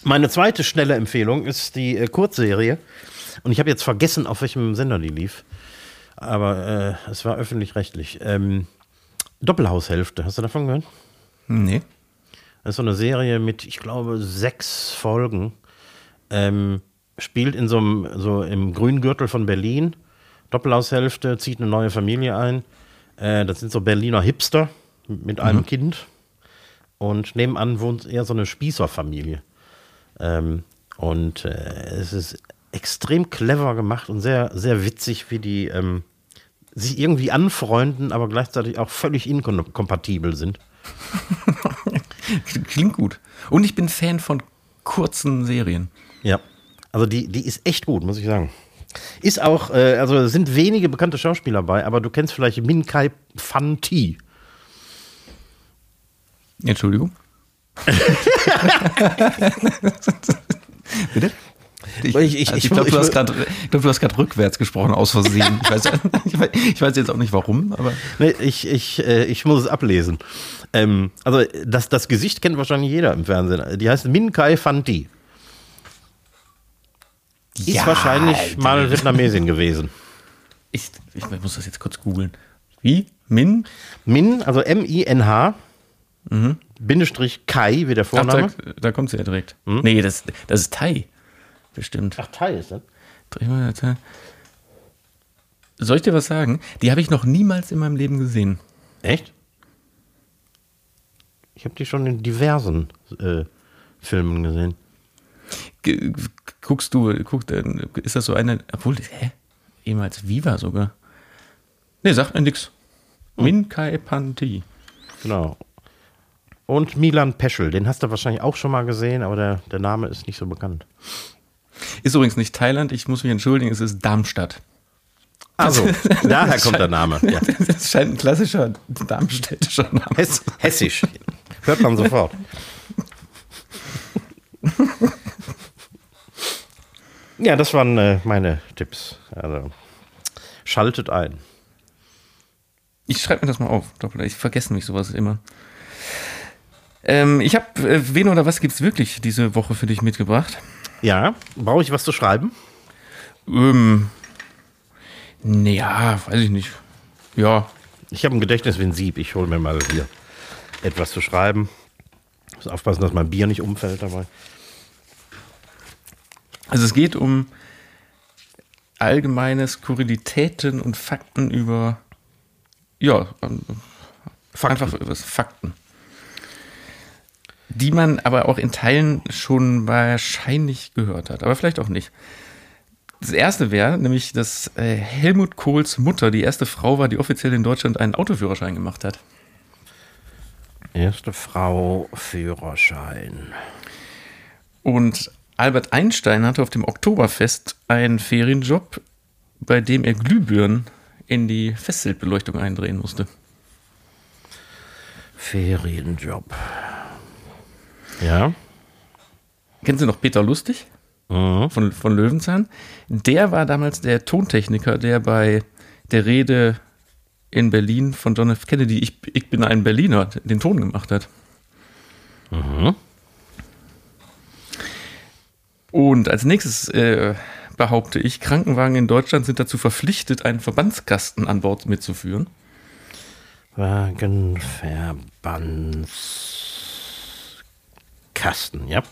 Meine zweite schnelle Empfehlung ist die äh, Kurzserie. Und ich habe jetzt vergessen, auf welchem Sender die lief. Aber äh, es war öffentlich-rechtlich. Ähm, Doppelhaushälfte, hast du davon gehört? Nee. Das ist so eine Serie mit, ich glaube, sechs Folgen. Ähm, spielt in so einem, so im Grüngürtel von Berlin. Doppelhaushälfte, zieht eine neue Familie ein. Äh, das sind so Berliner Hipster mit einem Kind. Und nebenan wohnt eher so eine Spießerfamilie. Ähm, und äh, es ist extrem clever gemacht und sehr, sehr witzig, wie die ähm, sich irgendwie anfreunden, aber gleichzeitig auch völlig inkompatibel sind. Klingt gut. Und ich bin Fan von kurzen Serien. Ja. Also die, die ist echt gut, muss ich sagen. Ist auch, äh, also sind wenige bekannte Schauspieler bei, aber du kennst vielleicht Min Kai Fan Ti. Entschuldigung. Bitte? Ich, Ich- ich- also ich glaube, du, hast grad- glaub, du hast gerade rückwärts gesprochen, aus Versehen. Ich weiß, ich, weiß, ich weiß jetzt auch nicht warum, aber Nee, ich, ich, äh, ich muss es ablesen. Ähm, also das, das Gesicht kennt wahrscheinlich jeder im Fernsehen. Die heißt Min Kai Fan Ti. Ist Ja, wahrscheinlich Alter. mal Vietnamesin gewesen. ich, ich muss das jetzt kurz googeln. Wie? Min? Min, also M-I-N-H, Bindestrich Kai, wie der Ach, da, Vorname. da kommt sie ja direkt. Nee, das, das ist Thai. Bestimmt. Ach, Thai ist das? Dreh mal da. Soll ich dir was sagen? Die habe ich noch niemals in meinem Leben gesehen. Echt? Ich habe die schon in diversen äh, Filmen gesehen. Ge- Guckst du, guck, äh, ist das so eine, obwohl, hä? Ehemals Viva sogar. Nee, sagt mir nix. Min Kai Panti. Genau. Und Milan Peschel, den hast du wahrscheinlich auch schon mal gesehen, aber der, der Name ist nicht so bekannt. Ist übrigens nicht Thailand, ich muss mich entschuldigen, es ist Darmstadt. Also, daher kommt der Name. Ja. Das scheint ein klassischer darmstädtischer Name. Hess, hessisch. Hört man sofort. Ja, das waren äh, meine Tipps. Also, schaltet ein. Ich schreibe mir das mal auf. Ich vergesse mich sowas immer. Ähm, ich habe, äh, wen oder was gibt's wirklich diese Woche für dich mitgebracht? Ja, brauche ich was zu schreiben? Ähm, naja, weiß ich nicht. Ja, Ich habe ein Gedächtnis wie ein Sieb. Ich hole mir mal hier etwas zu schreiben. Muss aufpassen, dass mein Bier nicht umfällt dabei. also es geht um allgemeine Skurrilitäten und Fakten über, ja, ähm, einfach über Fakten. Die man aber auch in Teilen schon wahrscheinlich gehört hat, aber vielleicht auch nicht. Das erste wäre nämlich, dass äh, Helmut Kohls Mutter die erste Frau war, die offiziell in Deutschland einen Autoführerschein gemacht hat. Erste Frau, Führerschein. Und Albert Einstein hatte auf dem Oktoberfest einen Ferienjob, bei dem er Glühbirnen in die Festzeltbeleuchtung eindrehen musste. Ferienjob. Ja. Kennen Sie noch Peter Lustig Mhm. von, von Löwenzahn? Der war damals der Tontechniker, der bei der Rede in Berlin von John F. Kennedy, ich, ich bin ein Berliner, den Ton gemacht hat. Und als nächstes äh, behaupte ich, Krankenwagen in Deutschland sind dazu verpflichtet, einen Verbandskasten an Bord mitzuführen. Wagenverbandskasten, ja.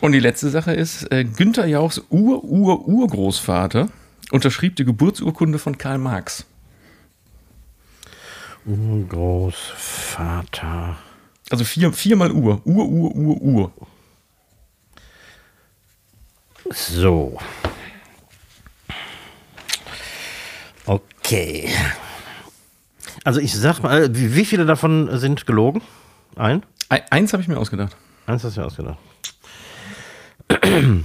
Und die letzte Sache ist, äh, Günther Jauchs Ur-Ur-Urgroßvater unterschrieb die Geburtsurkunde von Karl Marx. Großvater. Also vier, viermal Ur. Ur, Ur, Ur, Ur. So. Okay. Also ich sag mal, äh, wie viele davon sind gelogen? Ein? Ei- Eins habe ich mir ausgedacht. Eins hast du ja ausgedacht.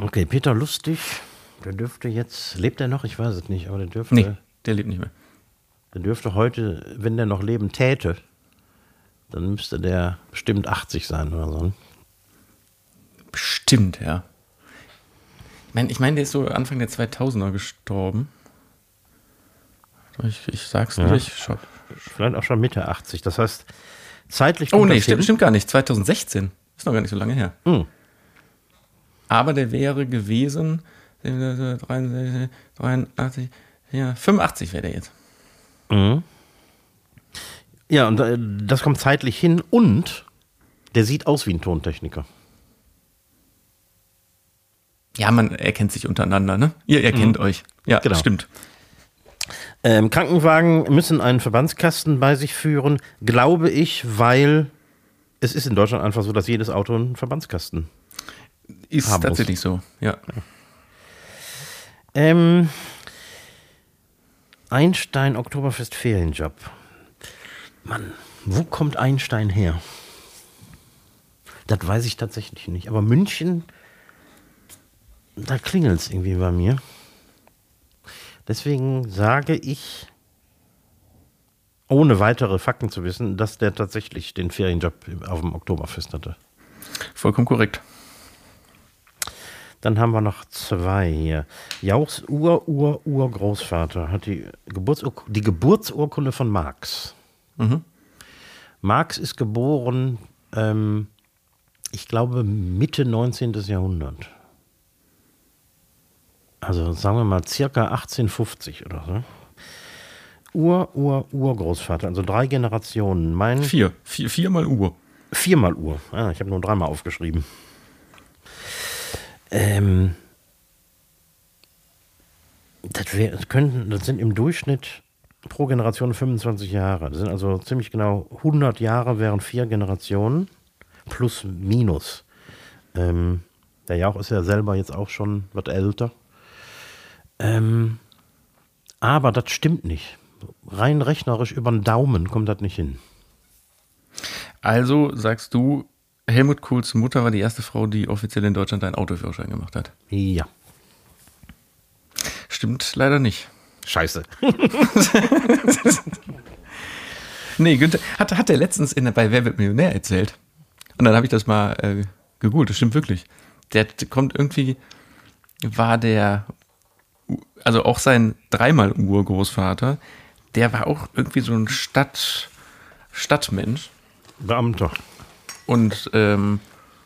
Okay, Peter Lustig, der dürfte jetzt, lebt er noch? Ich weiß es nicht, aber der dürfte, Nee, der lebt nicht mehr. der dürfte heute, wenn der noch leben täte, dann müsste der bestimmt 80 sein oder so. ne? Bestimmt, ja. Ich meine, ich mein, der ist so Anfang der 2000er gestorben. Ich, ich sag's Ja. schau. Vielleicht auch schon Mitte 80. Das heißt, zeitlich Oh nee, das stimmt, stimmt gar nicht. 2016. Ist noch gar nicht so lange her. Hm. Aber der wäre gewesen 63, 83, ja, 85 wäre der jetzt. Mhm. Ja, und äh, das kommt zeitlich hin und der sieht aus wie ein Tontechniker. Ja, man erkennt sich untereinander, ne? Ihr erkennt euch. Ja, Genau. stimmt. Ähm, Krankenwagen müssen einen Verbandskasten bei sich führen, glaube ich, weil es ist in Deutschland einfach so, dass jedes Auto einen Verbandskasten. Ist Haben tatsächlich so, ja. Ähm, Einstein Oktoberfest Ferienjob. Mann, wo kommt Einstein her? Das weiß ich tatsächlich nicht. Aber München, Da klingelt es irgendwie bei mir. Deswegen sage ich, ohne weitere Fakten zu wissen, dass der tatsächlich den Ferienjob auf dem Oktoberfest hatte. Vollkommen korrekt. Dann haben wir noch zwei hier. Jauchs Ur-Ur-Urgroßvater hat die, Geburtsur die Geburtsurkunde von Marx. Mhm. Marx ist geboren, ähm, ich glaube, Mitte 19. Jahrhundert. Also sagen wir mal circa 1850 oder so. Ur, Ur, Urgroßvater, also drei Generationen. Mein Vier. Vier, viermal Uhr. Viermal Uhr. Ah, ich habe nur dreimal aufgeschrieben. Ähm, das, wär, das, könnten, das sind im Durchschnitt pro Generation 25 Jahre. Das sind also ziemlich genau 100 Jahre wären vier Generationen plus minus. Ähm, der Jauch ist ja selber jetzt auch schon was älter. Ähm, aber das stimmt nicht. Rein rechnerisch über den Daumen kommt das nicht hin. Also sagst du, Helmut Kohls Mutter war die erste Frau, die offiziell in Deutschland einen Autoführerschein gemacht hat. Ja. Stimmt leider nicht. Scheiße. nee, Günther hat, hat er letztens in, bei Wer wird Millionär erzählt. Und dann habe ich das mal äh, gegoogelt. Das stimmt wirklich. Der kommt irgendwie, war der, also auch sein dreimal Urgroßvater, der war auch irgendwie so ein Stadt, Stadtmensch. Beamter. Und ähm,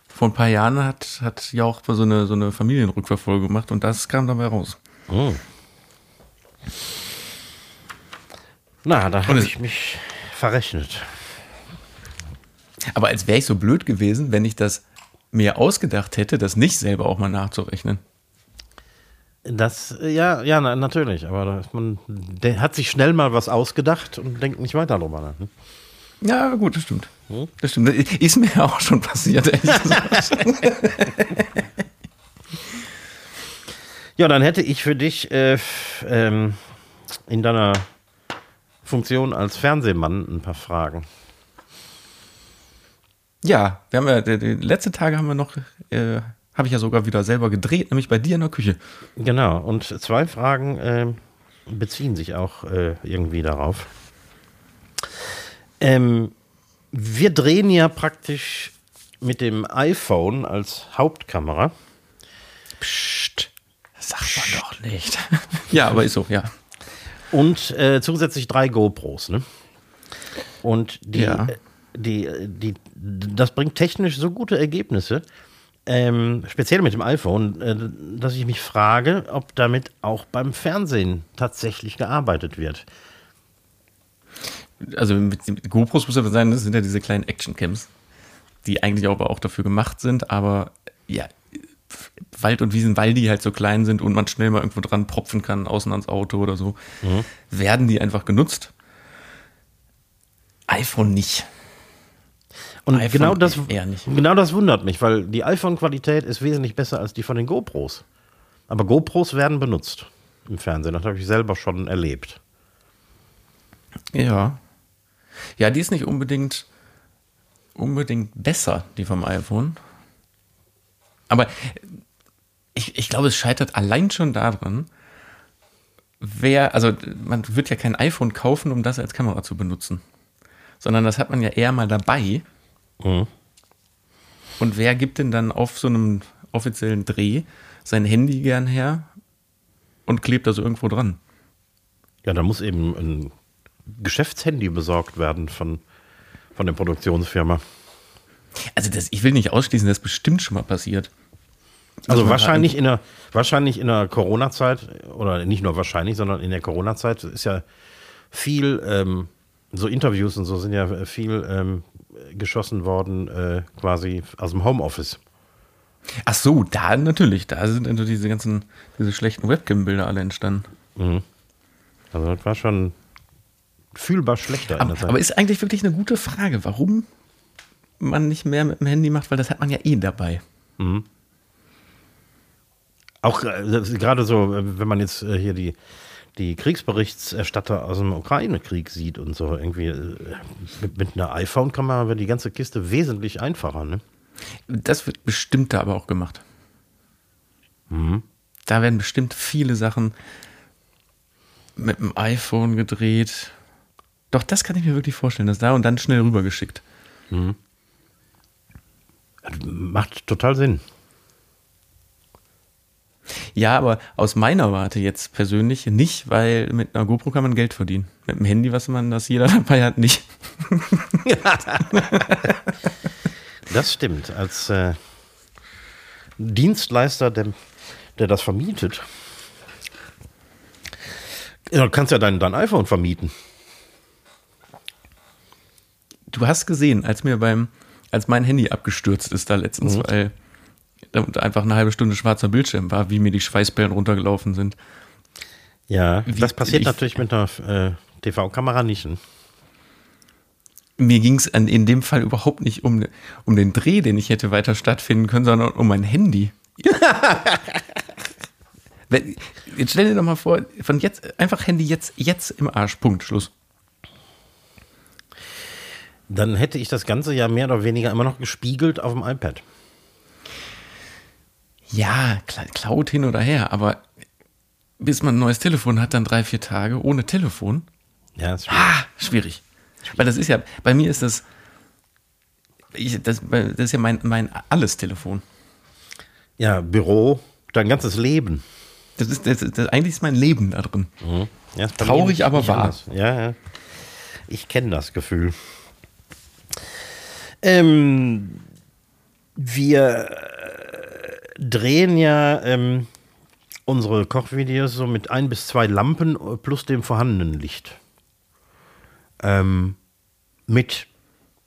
vor ein paar Jahren hat, hat ja auch so eine, so eine Familienrückverfolgung gemacht und das kam dabei raus. Oh. Na, da habe ich mich verrechnet. Aber als wäre ich so blöd gewesen, wenn ich das mir ausgedacht hätte, das nicht selber auch mal nachzurechnen. Das, ja, ja, na, natürlich. Aber man der hat sich schnell mal was ausgedacht und denkt nicht weiter drüber nach. Ne? Ja, gut, das stimmt. Hm? Das stimmt. Ist mir auch schon passiert, ehrlich gesagt. ja, dann hätte ich für dich äh, ähm, in deiner Funktion als Fernsehmann ein paar Fragen. Ja, wir haben ja, die, die letzte Tage haben wir noch, äh, habe ich ja sogar wieder selber gedreht, nämlich bei dir in der Küche. Genau, und zwei Fragen äh, beziehen sich auch äh, irgendwie darauf. Ähm, wir drehen ja praktisch mit dem iPhone als Hauptkamera. Psst, das sagt man doch nicht. ja, aber ist so, ja. Und äh, zusätzlich drei GoPros, ne? Und die, Ja. die, die, das bringt technisch so gute Ergebnisse, ähm, speziell mit dem iPhone, äh, dass ich mich frage, ob damit auch beim Fernsehen tatsächlich gearbeitet wird. Also mit, mit GoPros muss ja sein, das sind ja diese kleinen Action-Cams, die eigentlich aber auch dafür gemacht sind, aber ja, Wald und Wiesen, weil die halt so klein sind und man schnell mal irgendwo dran propfen kann, außen ans Auto oder so, werden die einfach genutzt. iPhone nicht. Und iPhone genau das, eher nicht. genau das wundert mich, weil die iPhone-Qualität ist wesentlich besser als die von den GoPros. Aber GoPros werden benutzt im Fernsehen. Das habe ich selber schon erlebt. Ja. Ja, die ist nicht unbedingt, unbedingt besser, die vom iPhone. Aber ich, ich glaube, es scheitert allein schon daran, wer, also man wird ja kein iPhone kaufen, um das als Kamera zu benutzen. Sondern das hat man ja eher mal dabei. Mhm. Und wer gibt denn dann auf so einem offiziellen Dreh sein Handy gern her und klebt da so irgendwo dran? Ja, da muss eben ein Geschäftshandy besorgt werden von, von der Produktionsfirma. Also das, ich will nicht ausschließen, das ist bestimmt schon mal passiert. Also wahrscheinlich in der, wahrscheinlich in der Corona-Zeit, oder nicht nur wahrscheinlich, sondern in der Corona-Zeit ist ja viel, ähm, so Interviews und so sind ja viel ähm, geschossen worden, äh, quasi aus dem Homeoffice. Ach so, da natürlich, da sind also diese ganzen, diese schlechten Webcam-Bilder alle entstanden. Also das war schon fühlbar schlechter in Aber, aber ist eigentlich wirklich eine gute Frage, warum man nicht mehr mit dem Handy macht, weil das hat man ja eh dabei. Auch äh, gerade so, äh, wenn man jetzt äh, hier die, die Kriegsberichterstatter aus dem Ukraine-Krieg sieht und so irgendwie äh, mit, mit einer iPhone-Kamera wird die ganze Kiste wesentlich einfacher. Ne? Das wird bestimmt da aber auch gemacht. Da werden bestimmt viele Sachen mit dem iPhone gedreht. Doch, das kann ich mir wirklich vorstellen, dass da und dann schnell rübergeschickt. Macht total Sinn. Ja, aber aus meiner Warte jetzt persönlich nicht, weil mit einer GoPro kann man Geld verdienen. Mit dem Handy, was man das jeder dabei hat, nicht. Das stimmt. Als äh, Dienstleister, der, der das vermietet, ja, du kannst ja dein, dein iPhone vermieten. Du hast gesehen, als mir beim, als mein Handy abgestürzt ist da letztens, weil da einfach eine halbe Stunde schwarzer Bildschirm war, wie mir die Schweißperlen runtergelaufen sind. Ja, Wie- das passiert ich- natürlich mit einer äh, TV-Kamera nicht. Mir ging es in dem Fall überhaupt nicht um, um den Dreh, den ich hätte weiter stattfinden können, sondern um mein Handy. Wenn- jetzt stell dir doch mal vor, von jetzt, einfach Handy jetzt, jetzt im Arsch, Punkt, Schluss. Dann hätte ich das Ganze ja mehr oder weniger immer noch gespiegelt auf dem iPad. Ja, Cl- Cloud hin oder her, aber bis man ein neues Telefon hat, dann drei, vier Tage ohne Telefon. Ja, ist Ah, schwierig. Weil das ist ja, bei mir ist das, ich, das, das ist ja mein, mein alles Telefon. ja Büro, dein ganzes Leben. Das ist, das, das, eigentlich ist mein Leben da drin. Ja, ist bei Traurig, nicht- aber nicht wahr. anders. Ja, ja. Ich kenne das Gefühl. Ähm, wir drehen ja ähm, unsere Kochvideos so mit ein bis zwei Lampen äh, plus dem vorhandenen Licht. Ähm, mit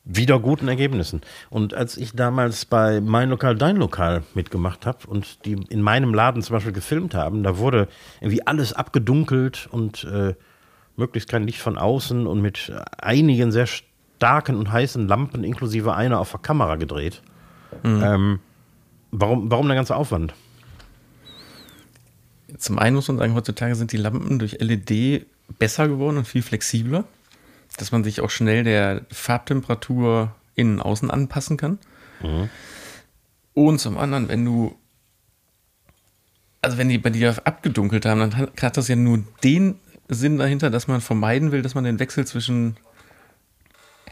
wieder guten Ergebnissen. Und als ich damals bei Mein Lokal, Dein Lokal mitgemacht habe und die in meinem Laden zum Beispiel gefilmt haben, da wurde irgendwie alles abgedunkelt und äh, möglichst kein Licht von außen und mit einigen sehr starken und heißen Lampen inklusive einer auf der Kamera gedreht. Ähm, warum, warum der ganze Aufwand? Zum einen muss man sagen, heutzutage sind die Lampen durch LED besser geworden und viel flexibler, dass man sich auch schnell der Farbtemperatur innen und außen anpassen kann. Und zum anderen, wenn du, also wenn die bei dir abgedunkelt haben, dann hat, hat das ja nur den Sinn dahinter, dass man vermeiden will, dass man den Wechsel zwischen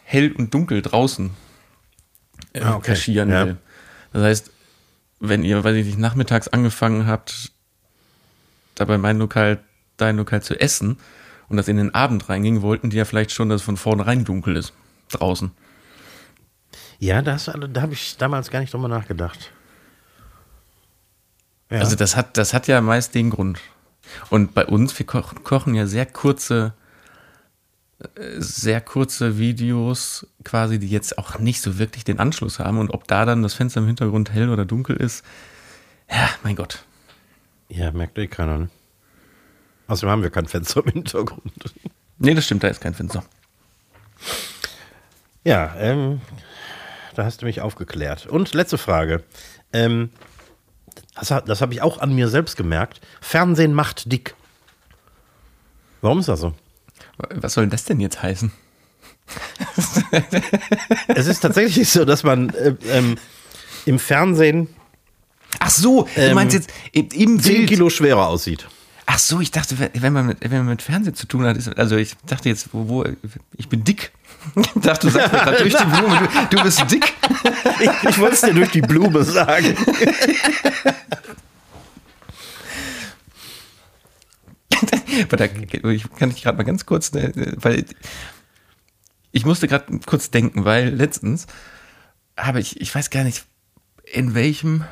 hell und dunkel draußen äh, Ah, okay. kaschieren Ja. will. Das heißt, wenn ihr, weiß ich nicht, nachmittags angefangen habt, da bei meinem Lokal, dein Lokal zu essen und das in den Abend reinging, wollten die ja vielleicht schon, dass es von vornherein dunkel ist. Draußen. Ja, da, hast du alle- da habe ich damals gar nicht drüber nachgedacht. Ja. Also das hat, das hat ja meist den Grund. Und bei uns, wir koch, kochen ja sehr kurze, sehr kurze Videos, quasi, die jetzt auch nicht so wirklich den Anschluss haben. Und ob da dann das Fenster im Hintergrund hell oder dunkel ist, ja, mein Gott. ja, merkt eh keiner. Ne? Außerdem haben wir kein Fenster im Hintergrund. Nee, das stimmt, da ist kein Fenster. Ja, ähm, da hast du mich aufgeklärt. Und letzte Frage. Ähm, das das habe ich auch an mir selbst gemerkt. Fernsehen macht dick. Warum ist das so? Was soll das denn jetzt heißen? es ist tatsächlich so, dass man äh, ähm, im Fernsehen Ach so, du Ähm, meinst jetzt im- im 10 Bild. Kilo schwerer aussieht. Ach so, ich dachte, wenn man mit, wenn man mit Fernsehen zu tun hat, ist, also ich dachte jetzt, wo, wo ich bin dick. Ich dachte, du sagst mir gerade durch die Blume, du, du bist dick. Ich, ich wollte es dir durch die Blume sagen. Aber da ich, kann ich gerade mal ganz kurz, ne, weil ich musste gerade kurz denken, weil letztens habe ich, ich weiß gar nicht, in welchem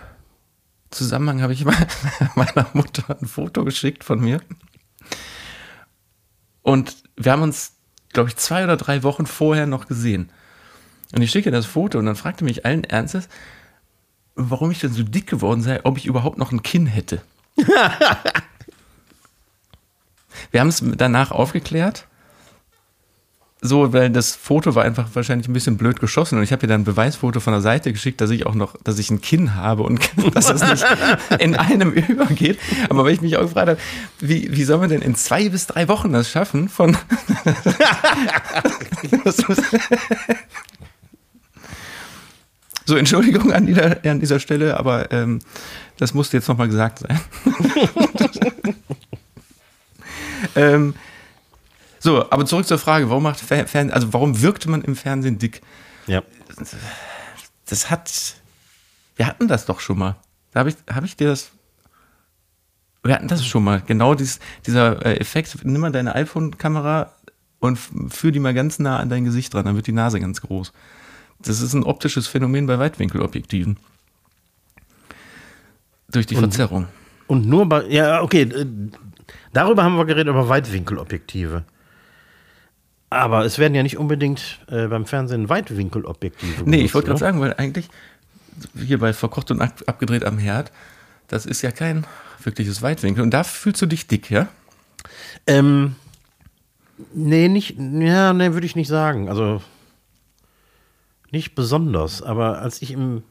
Zusammenhang habe ich meiner Mutter ein Foto geschickt von mir. Und wir haben uns, glaube ich, zwei oder drei Wochen vorher noch gesehen. Und ich schicke das Foto und dann fragte mich allen Ernstes, warum ich denn so dick geworden sei, ob ich überhaupt noch ein Kinn hätte. Wir haben es danach aufgeklärt. So, weil das Foto war einfach wahrscheinlich ein bisschen blöd geschossen und ich habe ihr dann ein Beweisfoto von der Seite geschickt, dass ich auch noch, dass ich ein Kinn habe und dass das nicht in einem übergeht. Aber weil ich mich auch gefragt habe, wie, wie soll man denn in zwei bis drei Wochen das schaffen von So, Entschuldigung an dieser, an dieser Stelle, aber ähm, Das musste jetzt nochmal gesagt sein. Ähm, so, aber zurück zur Frage, warum macht Fernsehen, also warum wirkte man im Fernsehen dick? Ja. Das hat, wir hatten das doch schon mal. Da habe ich, hab ich dir das, wir hatten das schon mal. Genau dies, dieser äh, Effekt, nimm mal deine iPhone-Kamera und führ die mal ganz nah an dein Gesicht dran, dann wird die Nase ganz groß. Das ist ein optisches Phänomen bei Weitwinkelobjektiven. Durch die Und- Verzerrung. Und nur bei, ja, okay, äh, darüber haben wir geredet, über Weitwinkelobjektive. Aber es werden ja nicht unbedingt äh, beim Fernsehen Weitwinkelobjektive Nee, ich genutzt, wollte gerade sagen, weil eigentlich hier bei verkocht und ab, abgedreht am Herd, das ist ja kein wirkliches Weitwinkel. Und da fühlst du dich dick, ja? Ähm, nee, nicht, ja, nee, würde ich nicht sagen. Also, nicht besonders. Aber als ich im,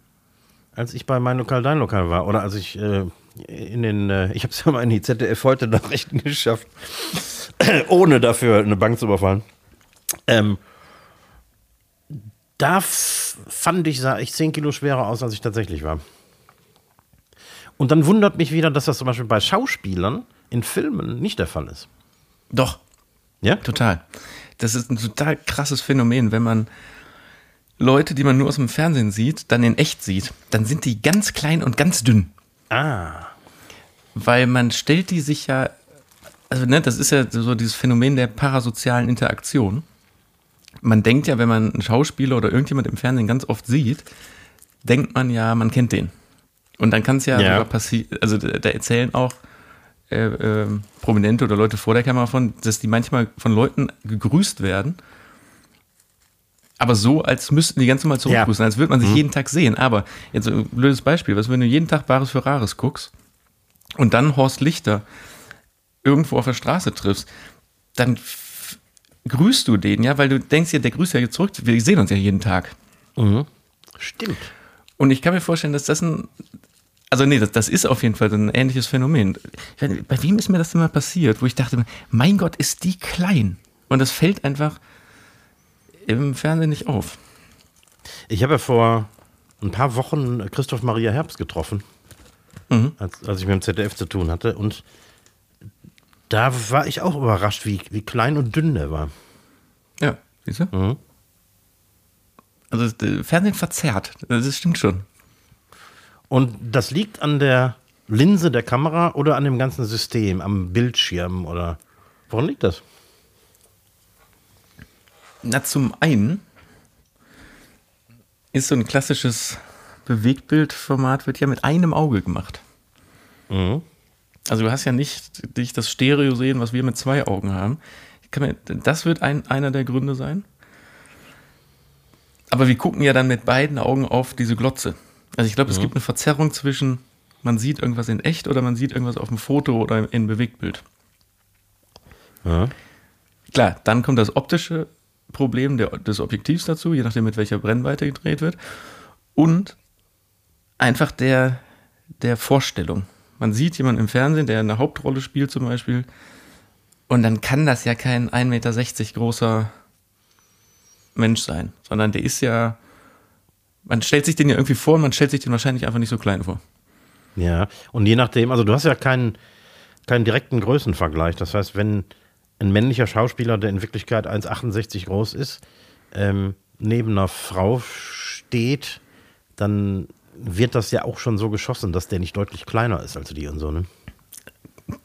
als ich bei meinem Lokal, dein Lokal war, oder als ich äh, in den, äh, ich habe es ja mal in die ZDF heute Nachrichten geschafft, ohne dafür eine Bank zu überfallen. Ähm, da fand ich, sah ich 10 Kilo schwerer aus, als ich tatsächlich war. Und dann wundert mich wieder, dass das zum Beispiel bei Schauspielern in Filmen nicht der Fall ist. Doch, Ja? total. Das ist ein total krasses Phänomen, wenn man Leute, die man nur aus dem Fernsehen sieht, dann in echt sieht, dann sind die ganz klein und ganz dünn. Ah. Weil man stellt die sich ja, also ne, das ist ja so dieses Phänomen der parasozialen Interaktion. Man denkt ja, wenn man einen Schauspieler oder irgendjemand im Fernsehen ganz oft sieht, denkt man ja, man kennt den. Und dann kann es ja, Ja. passieren, also da, erzählen auch äh, ähm, Prominente oder Leute vor der Kamera von, dass die manchmal von Leuten gegrüßt werden. Aber so, als müssten die ganz normal zurückgrüßen, als würde man sich jeden Tag sehen. Aber jetzt ein blödes Beispiel, was wenn du jeden Tag Bares für Rares guckst und dann Horst Lichter irgendwo auf der Straße triffst, dann grüßt du den, ja, weil du denkst ja, der grüßt ja jetzt zurück, wir sehen uns ja jeden Tag. Stimmt. Und ich kann mir vorstellen, dass das ein, also nee, das, das ist auf jeden Fall ein ähnliches Phänomen. Weiß Bei wem ist mir das immer passiert, wo ich dachte, mein Gott, ist die klein. Und das fällt einfach im Fernsehen nicht auf. Ich habe ja vor ein paar Wochen Christoph Maria Herbst getroffen, Mhm. als, als ich mit dem ZDF zu tun hatte. Und da war ich auch überrascht, wie, wie klein und dünn der war. Ja, siehst du? Mhm. Also das äh, Fernsehen verzerrt, das stimmt schon. Und das liegt an der Linse der Kamera oder an dem ganzen System, am Bildschirm oder woran liegt das? Na, zum einen ist so ein klassisches Bewegtbildformat, wird ja mit einem Auge gemacht. Mhm. Also du hast ja nicht dich das Stereo sehen, was wir mit zwei Augen haben. Mir, das wird ein, einer der Gründe sein. Aber wir gucken ja dann mit beiden Augen auf diese Glotze. Also ich glaube, es gibt eine Verzerrung zwischen, man sieht irgendwas in echt oder man sieht irgendwas auf dem Foto oder in Bewegtbild. Ja. Klar, dann kommt das optische Problem der, des Objektivs dazu, je nachdem mit welcher Brennweite gedreht wird. Und einfach der, der Vorstellung. Man sieht jemanden im Fernsehen, der eine Hauptrolle spielt zum Beispiel. Und dann kann das ja kein 1,60 Meter großer Mensch sein, sondern der ist ja, man stellt sich den ja irgendwie vor und man stellt sich den wahrscheinlich einfach nicht so klein vor. Ja, und je nachdem, also du hast ja keinen, keinen direkten Größenvergleich. Das heißt, wenn ein männlicher Schauspieler, der in Wirklichkeit 1,68 groß ist, ähm, neben einer Frau steht, dann wird das ja auch schon so geschossen, dass der nicht deutlich kleiner ist als die und so, ne?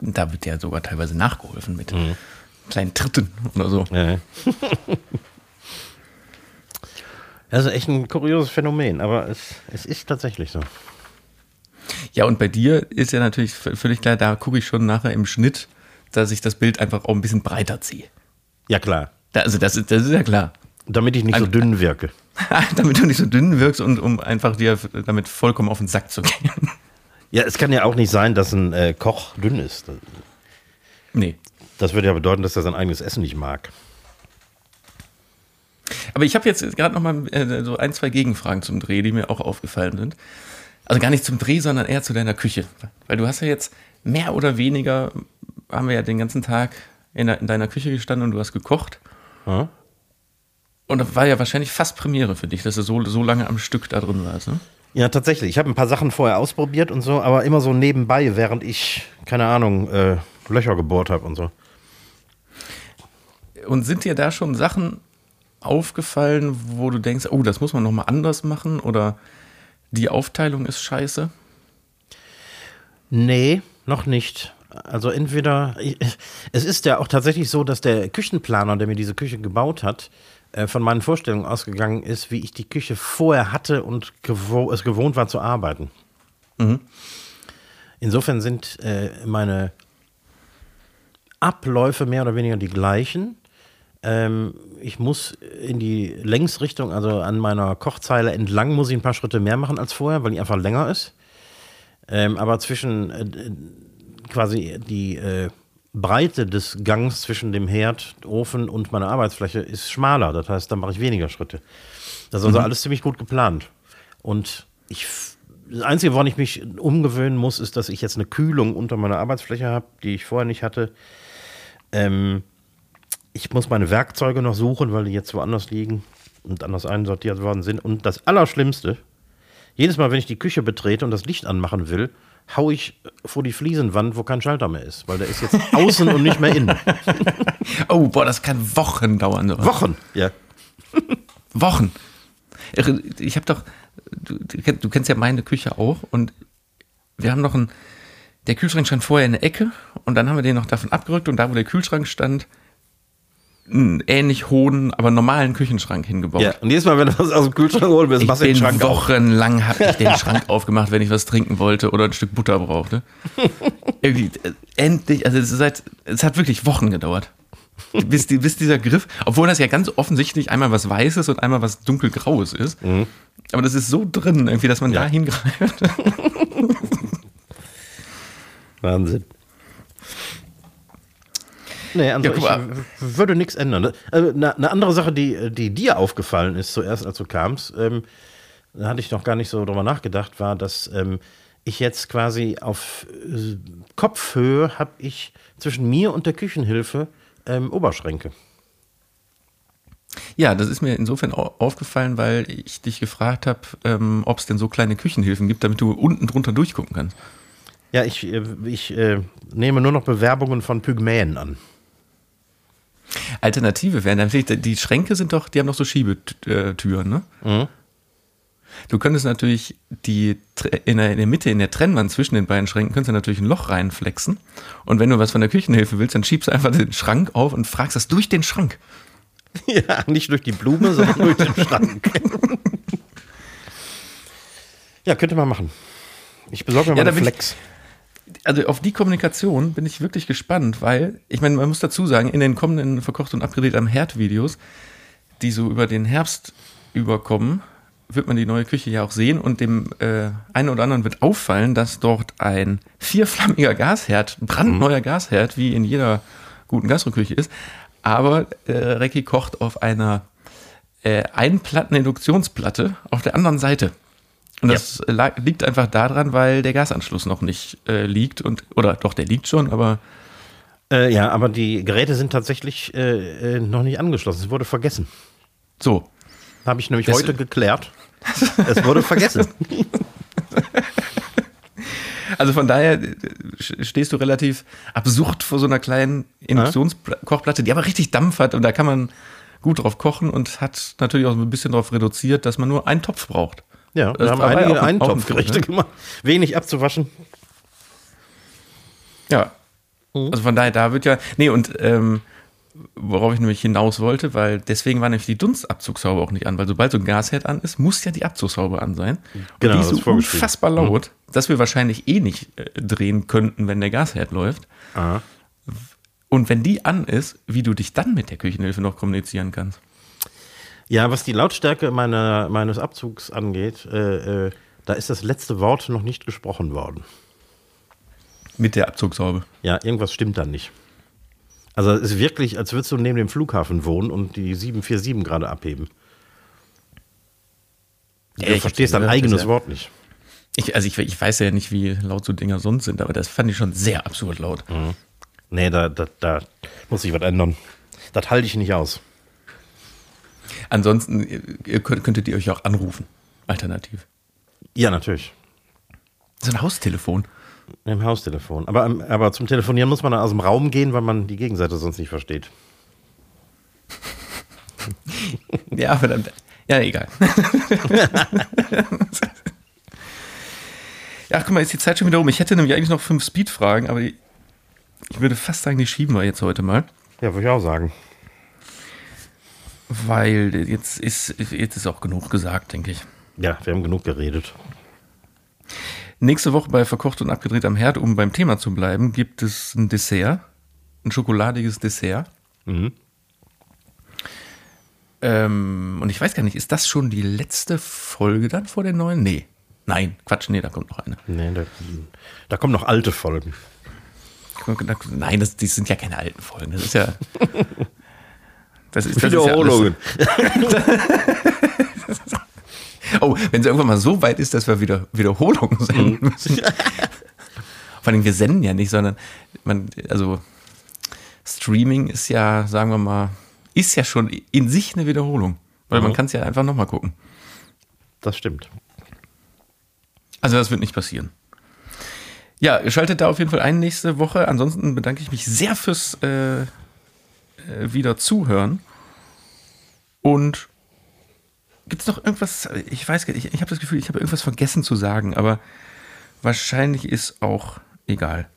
Da wird ja sogar teilweise nachgeholfen mit kleinen Tritten oder so. Ja. Also echt ein kurioses Phänomen, aber es, es ist tatsächlich so. Ja, und bei dir ist ja natürlich völlig klar, da gucke ich schon nachher im Schnitt, dass ich das Bild einfach auch ein bisschen breiter ziehe. Ja, klar. Da, also das ist, das ist ja klar. Damit ich nicht so Also- dünn wirke. damit du nicht so dünn wirkst und um einfach dir damit vollkommen auf den Sack zu gehen. Ja, es kann ja auch nicht sein, dass ein äh, Koch dünn ist. nee. Das würde ja bedeuten, dass er sein eigenes Essen nicht mag. Aber ich habe jetzt gerade noch mal äh, so ein, zwei Gegenfragen zum Dreh, die mir auch aufgefallen sind. Also gar nicht zum Dreh, sondern eher zu deiner Küche. Weil du hast ja jetzt mehr oder weniger, haben wir ja den ganzen Tag in, der, in deiner Küche gestanden und du hast gekocht. Ja? Und das war ja wahrscheinlich fast Premiere für dich, dass du so, so lange am Stück da drin warst. Ne? Ja, tatsächlich. Ich habe ein paar Sachen vorher ausprobiert und so, aber immer so nebenbei, während ich, keine Ahnung, äh, Löcher gebohrt habe und so. Und sind dir da schon Sachen aufgefallen, wo du denkst, oh, das muss man nochmal anders machen oder die Aufteilung ist scheiße? Nee, noch nicht. Also entweder, ich, es ist ja auch tatsächlich so, dass der Küchenplaner, der mir diese Küche gebaut hat, äh, von meinen Vorstellungen ausgegangen ist, wie ich die Küche vorher hatte und gewo es gewohnt war zu arbeiten. Mhm. Insofern sind äh, meine Abläufe mehr oder weniger die gleichen. Ähm, ich muss in die Längsrichtung, also an meiner Kochzeile entlang, muss ich ein paar Schritte mehr machen als vorher, weil die einfach länger ist. Ähm, aber zwischen äh, quasi die äh, Breite des Gangs zwischen dem Herd, Ofen und meiner Arbeitsfläche ist schmaler. Das heißt, dann mache ich weniger Schritte. Das ist also mhm. alles ziemlich gut geplant. Und ich, das Einzige, woran ich mich umgewöhnen muss, ist, dass ich jetzt eine Kühlung unter meiner Arbeitsfläche habe, die ich vorher nicht hatte. Ähm, ich muss meine Werkzeuge noch suchen, weil die jetzt woanders liegen und anders einsortiert worden sind. Und das Allerschlimmste, jedes Mal, wenn ich die Küche betrete und das Licht anmachen will, hau ich vor die Fliesenwand, wo kein Schalter mehr ist, weil der ist jetzt außen und nicht mehr innen. Oh, boah, das kann Wochen dauern. Sowas. Wochen, ja. Wochen. Ich habe doch, du, du, kennst ja meine Küche auch und wir haben noch ein, der Kühlschrank stand vorher in der Ecke und dann haben wir den noch davon abgerückt und da, wo der Kühlschrank stand, einen ähnlich hohen, aber normalen Küchenschrank hingebaut. Ja, und jedes Mal, wenn du was aus dem Kühlschrank holst, bist du den Schrank Wochenlang habe ich den Schrank aufgemacht, wenn ich was trinken wollte oder ein Stück Butter brauchte. Irgendwie, äh, endlich, also es, halt, es hat wirklich Wochen gedauert. bis, die, bis dieser Griff, obwohl das ja ganz offensichtlich einmal was Weißes und einmal was dunkelgraues ist. Mhm. Aber das ist so drin, irgendwie, dass man ja. da hingreift. Wahnsinn. Nee, also ja, ich würde nichts ändern. Also eine, eine, andere Sache, die, die dir aufgefallen ist zuerst, als du kamst, ähm, da hatte ich noch gar nicht so drüber nachgedacht, war, dass ähm, ich jetzt quasi auf äh, Kopfhöhe habe ich zwischen mir und der Küchenhilfe ähm, Oberschränke. Ja, das ist mir insofern aufgefallen, weil ich dich gefragt habe, ähm, ob es denn so kleine Küchenhilfen gibt, damit du unten drunter durchgucken kannst. Ja, ich, äh, ich äh, nehme nur noch Bewerbungen von Pygmäen an. Alternative wären natürlich, die Schränke sind doch, die haben doch so Schiebetüren, ne? Mhm. Du könntest natürlich die in der, in der, Mitte, in der Trennwand zwischen den beiden Schränken, könntest du natürlich ein Loch reinflexen. Und wenn du was von der Küchenhilfe willst, dann schiebst du einfach den Schrank auf und fragst das durch den Schrank. Ja, nicht durch die Blume, sondern durch den Schrank. ja, könnte man machen. Ich besorge mir ja, mal einen Flex also auf die Kommunikation bin ich wirklich gespannt, weil, ich meine, man muss dazu sagen, in den kommenden verkocht und abgedreht am Herd-Videos, die so über den Herbst überkommen, wird man die neue Küche ja auch sehen und dem äh, einen oder anderen wird auffallen, dass dort ein vierflammiger Gasherd, brandneuer Gasherd, wie in jeder guten Gastroküche ist, aber äh, Recki kocht auf einer äh, Einplatten-Induktionsplatte auf der anderen Seite. Und das ja. lag, liegt einfach daran, weil der Gasanschluss noch nicht äh, liegt und oder doch, der liegt schon, aber äh, ja, aber die Geräte sind tatsächlich äh, äh noch nicht angeschlossen. Es wurde vergessen. So. Habe ich nämlich das heute geklärt. es wurde vergessen. Also von daher äh, stehst du relativ absurd vor so einer kleinen Induktionskochplatte, die aber richtig Dampf hat und da kann man gut drauf kochen und hat natürlich auch ein bisschen darauf reduziert, dass man nur einen Topf braucht. Ja, wir das haben einige Eintopfgerichte ne? gemacht. Wenig abzuwaschen. Ja. Mhm. Also von daher, da wird ja. Nee, und ähm, worauf ich nämlich hinaus wollte, weil deswegen war nämlich die Dunstabzugshaube auch nicht an, weil sobald so ein Gasherd an ist, muss ja die Abzugshaube an sein. Genau, und die ist so unfassbar laut, mhm. dass wir wahrscheinlich eh nicht äh, drehen könnten, wenn der Gasherd läuft. Aha. Und wenn die an ist, wie du dich dann mit der Küchenhilfe noch kommunizieren kannst. Ja, was die Lautstärke meiner, meines Abzugs angeht, äh, äh, da ist das letzte Wort noch nicht gesprochen worden. Mit der Abzugshaube? Ja, irgendwas stimmt da nicht. Also es ist wirklich, als würdest du neben dem Flughafen wohnen und die 747 gerade abheben. Ja, du verstehst dein eigenes ja. Wort nicht. Ich, also ich, ich, weiß ja nicht, wie laut so Dinger sonst sind, aber das fand ich schon sehr absurd laut. Mhm. Nee, da, da, da muss ich was ändern. Das halte ich nicht aus. Ansonsten ihr könnt, könntet ihr euch auch anrufen, alternativ. Ja, natürlich. So ein Haustelefon. Im Haustelefon. Aber, ähm, aber zum Telefonieren muss man dann aus dem Raum gehen, weil man die Gegenseite sonst nicht versteht. Ja, aber dann. Ja, egal. ja, guck mal, ist die Zeit schon wieder um. Ich hätte nämlich eigentlich noch fünf Speed-Fragen, aber die, ich würde fast sagen, die schieben wir jetzt heute mal. Ja, würde ich auch sagen. Weil jetzt ist, jetzt ist auch genug gesagt, denke ich. Ja, wir haben genug geredet. Nächste Woche bei Verkocht und Abgedreht am Herd, um beim Thema zu bleiben, gibt es ein Dessert. Ein schokoladiges Dessert. Mhm. Ähm, und ich weiß gar nicht, ist das schon die letzte Folge dann vor der neuen? Nee. Nein, Quatsch, nee, da kommt noch eine. Nee, da, da kommen noch alte Folgen. Nein, das, die sind ja keine alten Folgen. Das ist ja. Das ist, das Wiederholungen. Ist ja oh, wenn es irgendwann mal so weit ist, dass wir wieder Wiederholungen senden müssen. Vor allem, wir senden ja nicht, sondern man, also Streaming ist ja, sagen wir mal, ist ja schon in sich eine Wiederholung. Weil man Mhm. kann es ja einfach nochmal gucken. Das stimmt. Also das wird nicht passieren. Ja, ihr schaltet da auf jeden Fall ein nächste Woche. Ansonsten bedanke ich mich sehr fürs äh, wieder zuhören. Und gibt es noch irgendwas? Ich weiß gar nicht, ich, ich habe das Gefühl, ich habe irgendwas vergessen zu sagen, aber wahrscheinlich ist auch egal.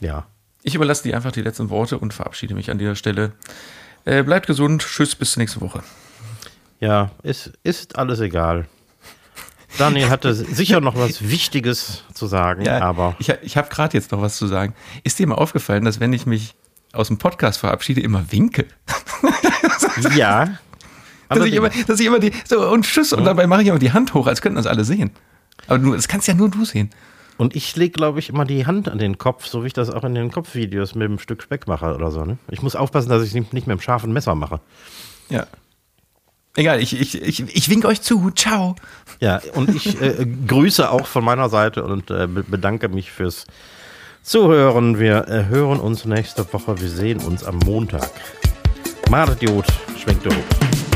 Ja. Ich überlasse dir einfach die letzten Worte und verabschiede mich an dieser Stelle. Äh, bleibt gesund. Tschüss, bis nächste Woche. Ja, ist, ist alles egal. Daniel hatte sicher noch was Wichtiges zu sagen, aber ich, ich habe gerade jetzt noch was zu sagen. Ist dir mal aufgefallen, dass wenn ich mich aus dem Podcast verabschiede, immer winke? ja. Dass ich, immer, dass ich immer die, so und Tschüss, und dabei mache ich immer die Hand hoch, als könnten das alle sehen. Aber nur, das kannst ja nur du sehen. Und ich lege, glaube ich, immer die Hand an den Kopf, so wie ich das auch in den Kopfvideos mit einem Stück Speck mache oder so. Ne? Ich muss aufpassen, dass ich es nicht mit einem scharfen Messer mache. Ja. Egal, ich, ich, ich, ich winke euch zu. Ciao. Ja, und ich äh, grüße auch von meiner Seite und äh, be- bedanke mich fürs Zuhören. Wir äh, hören uns nächste Woche. Wir sehen uns am Montag. Jod, schwenkt hoch.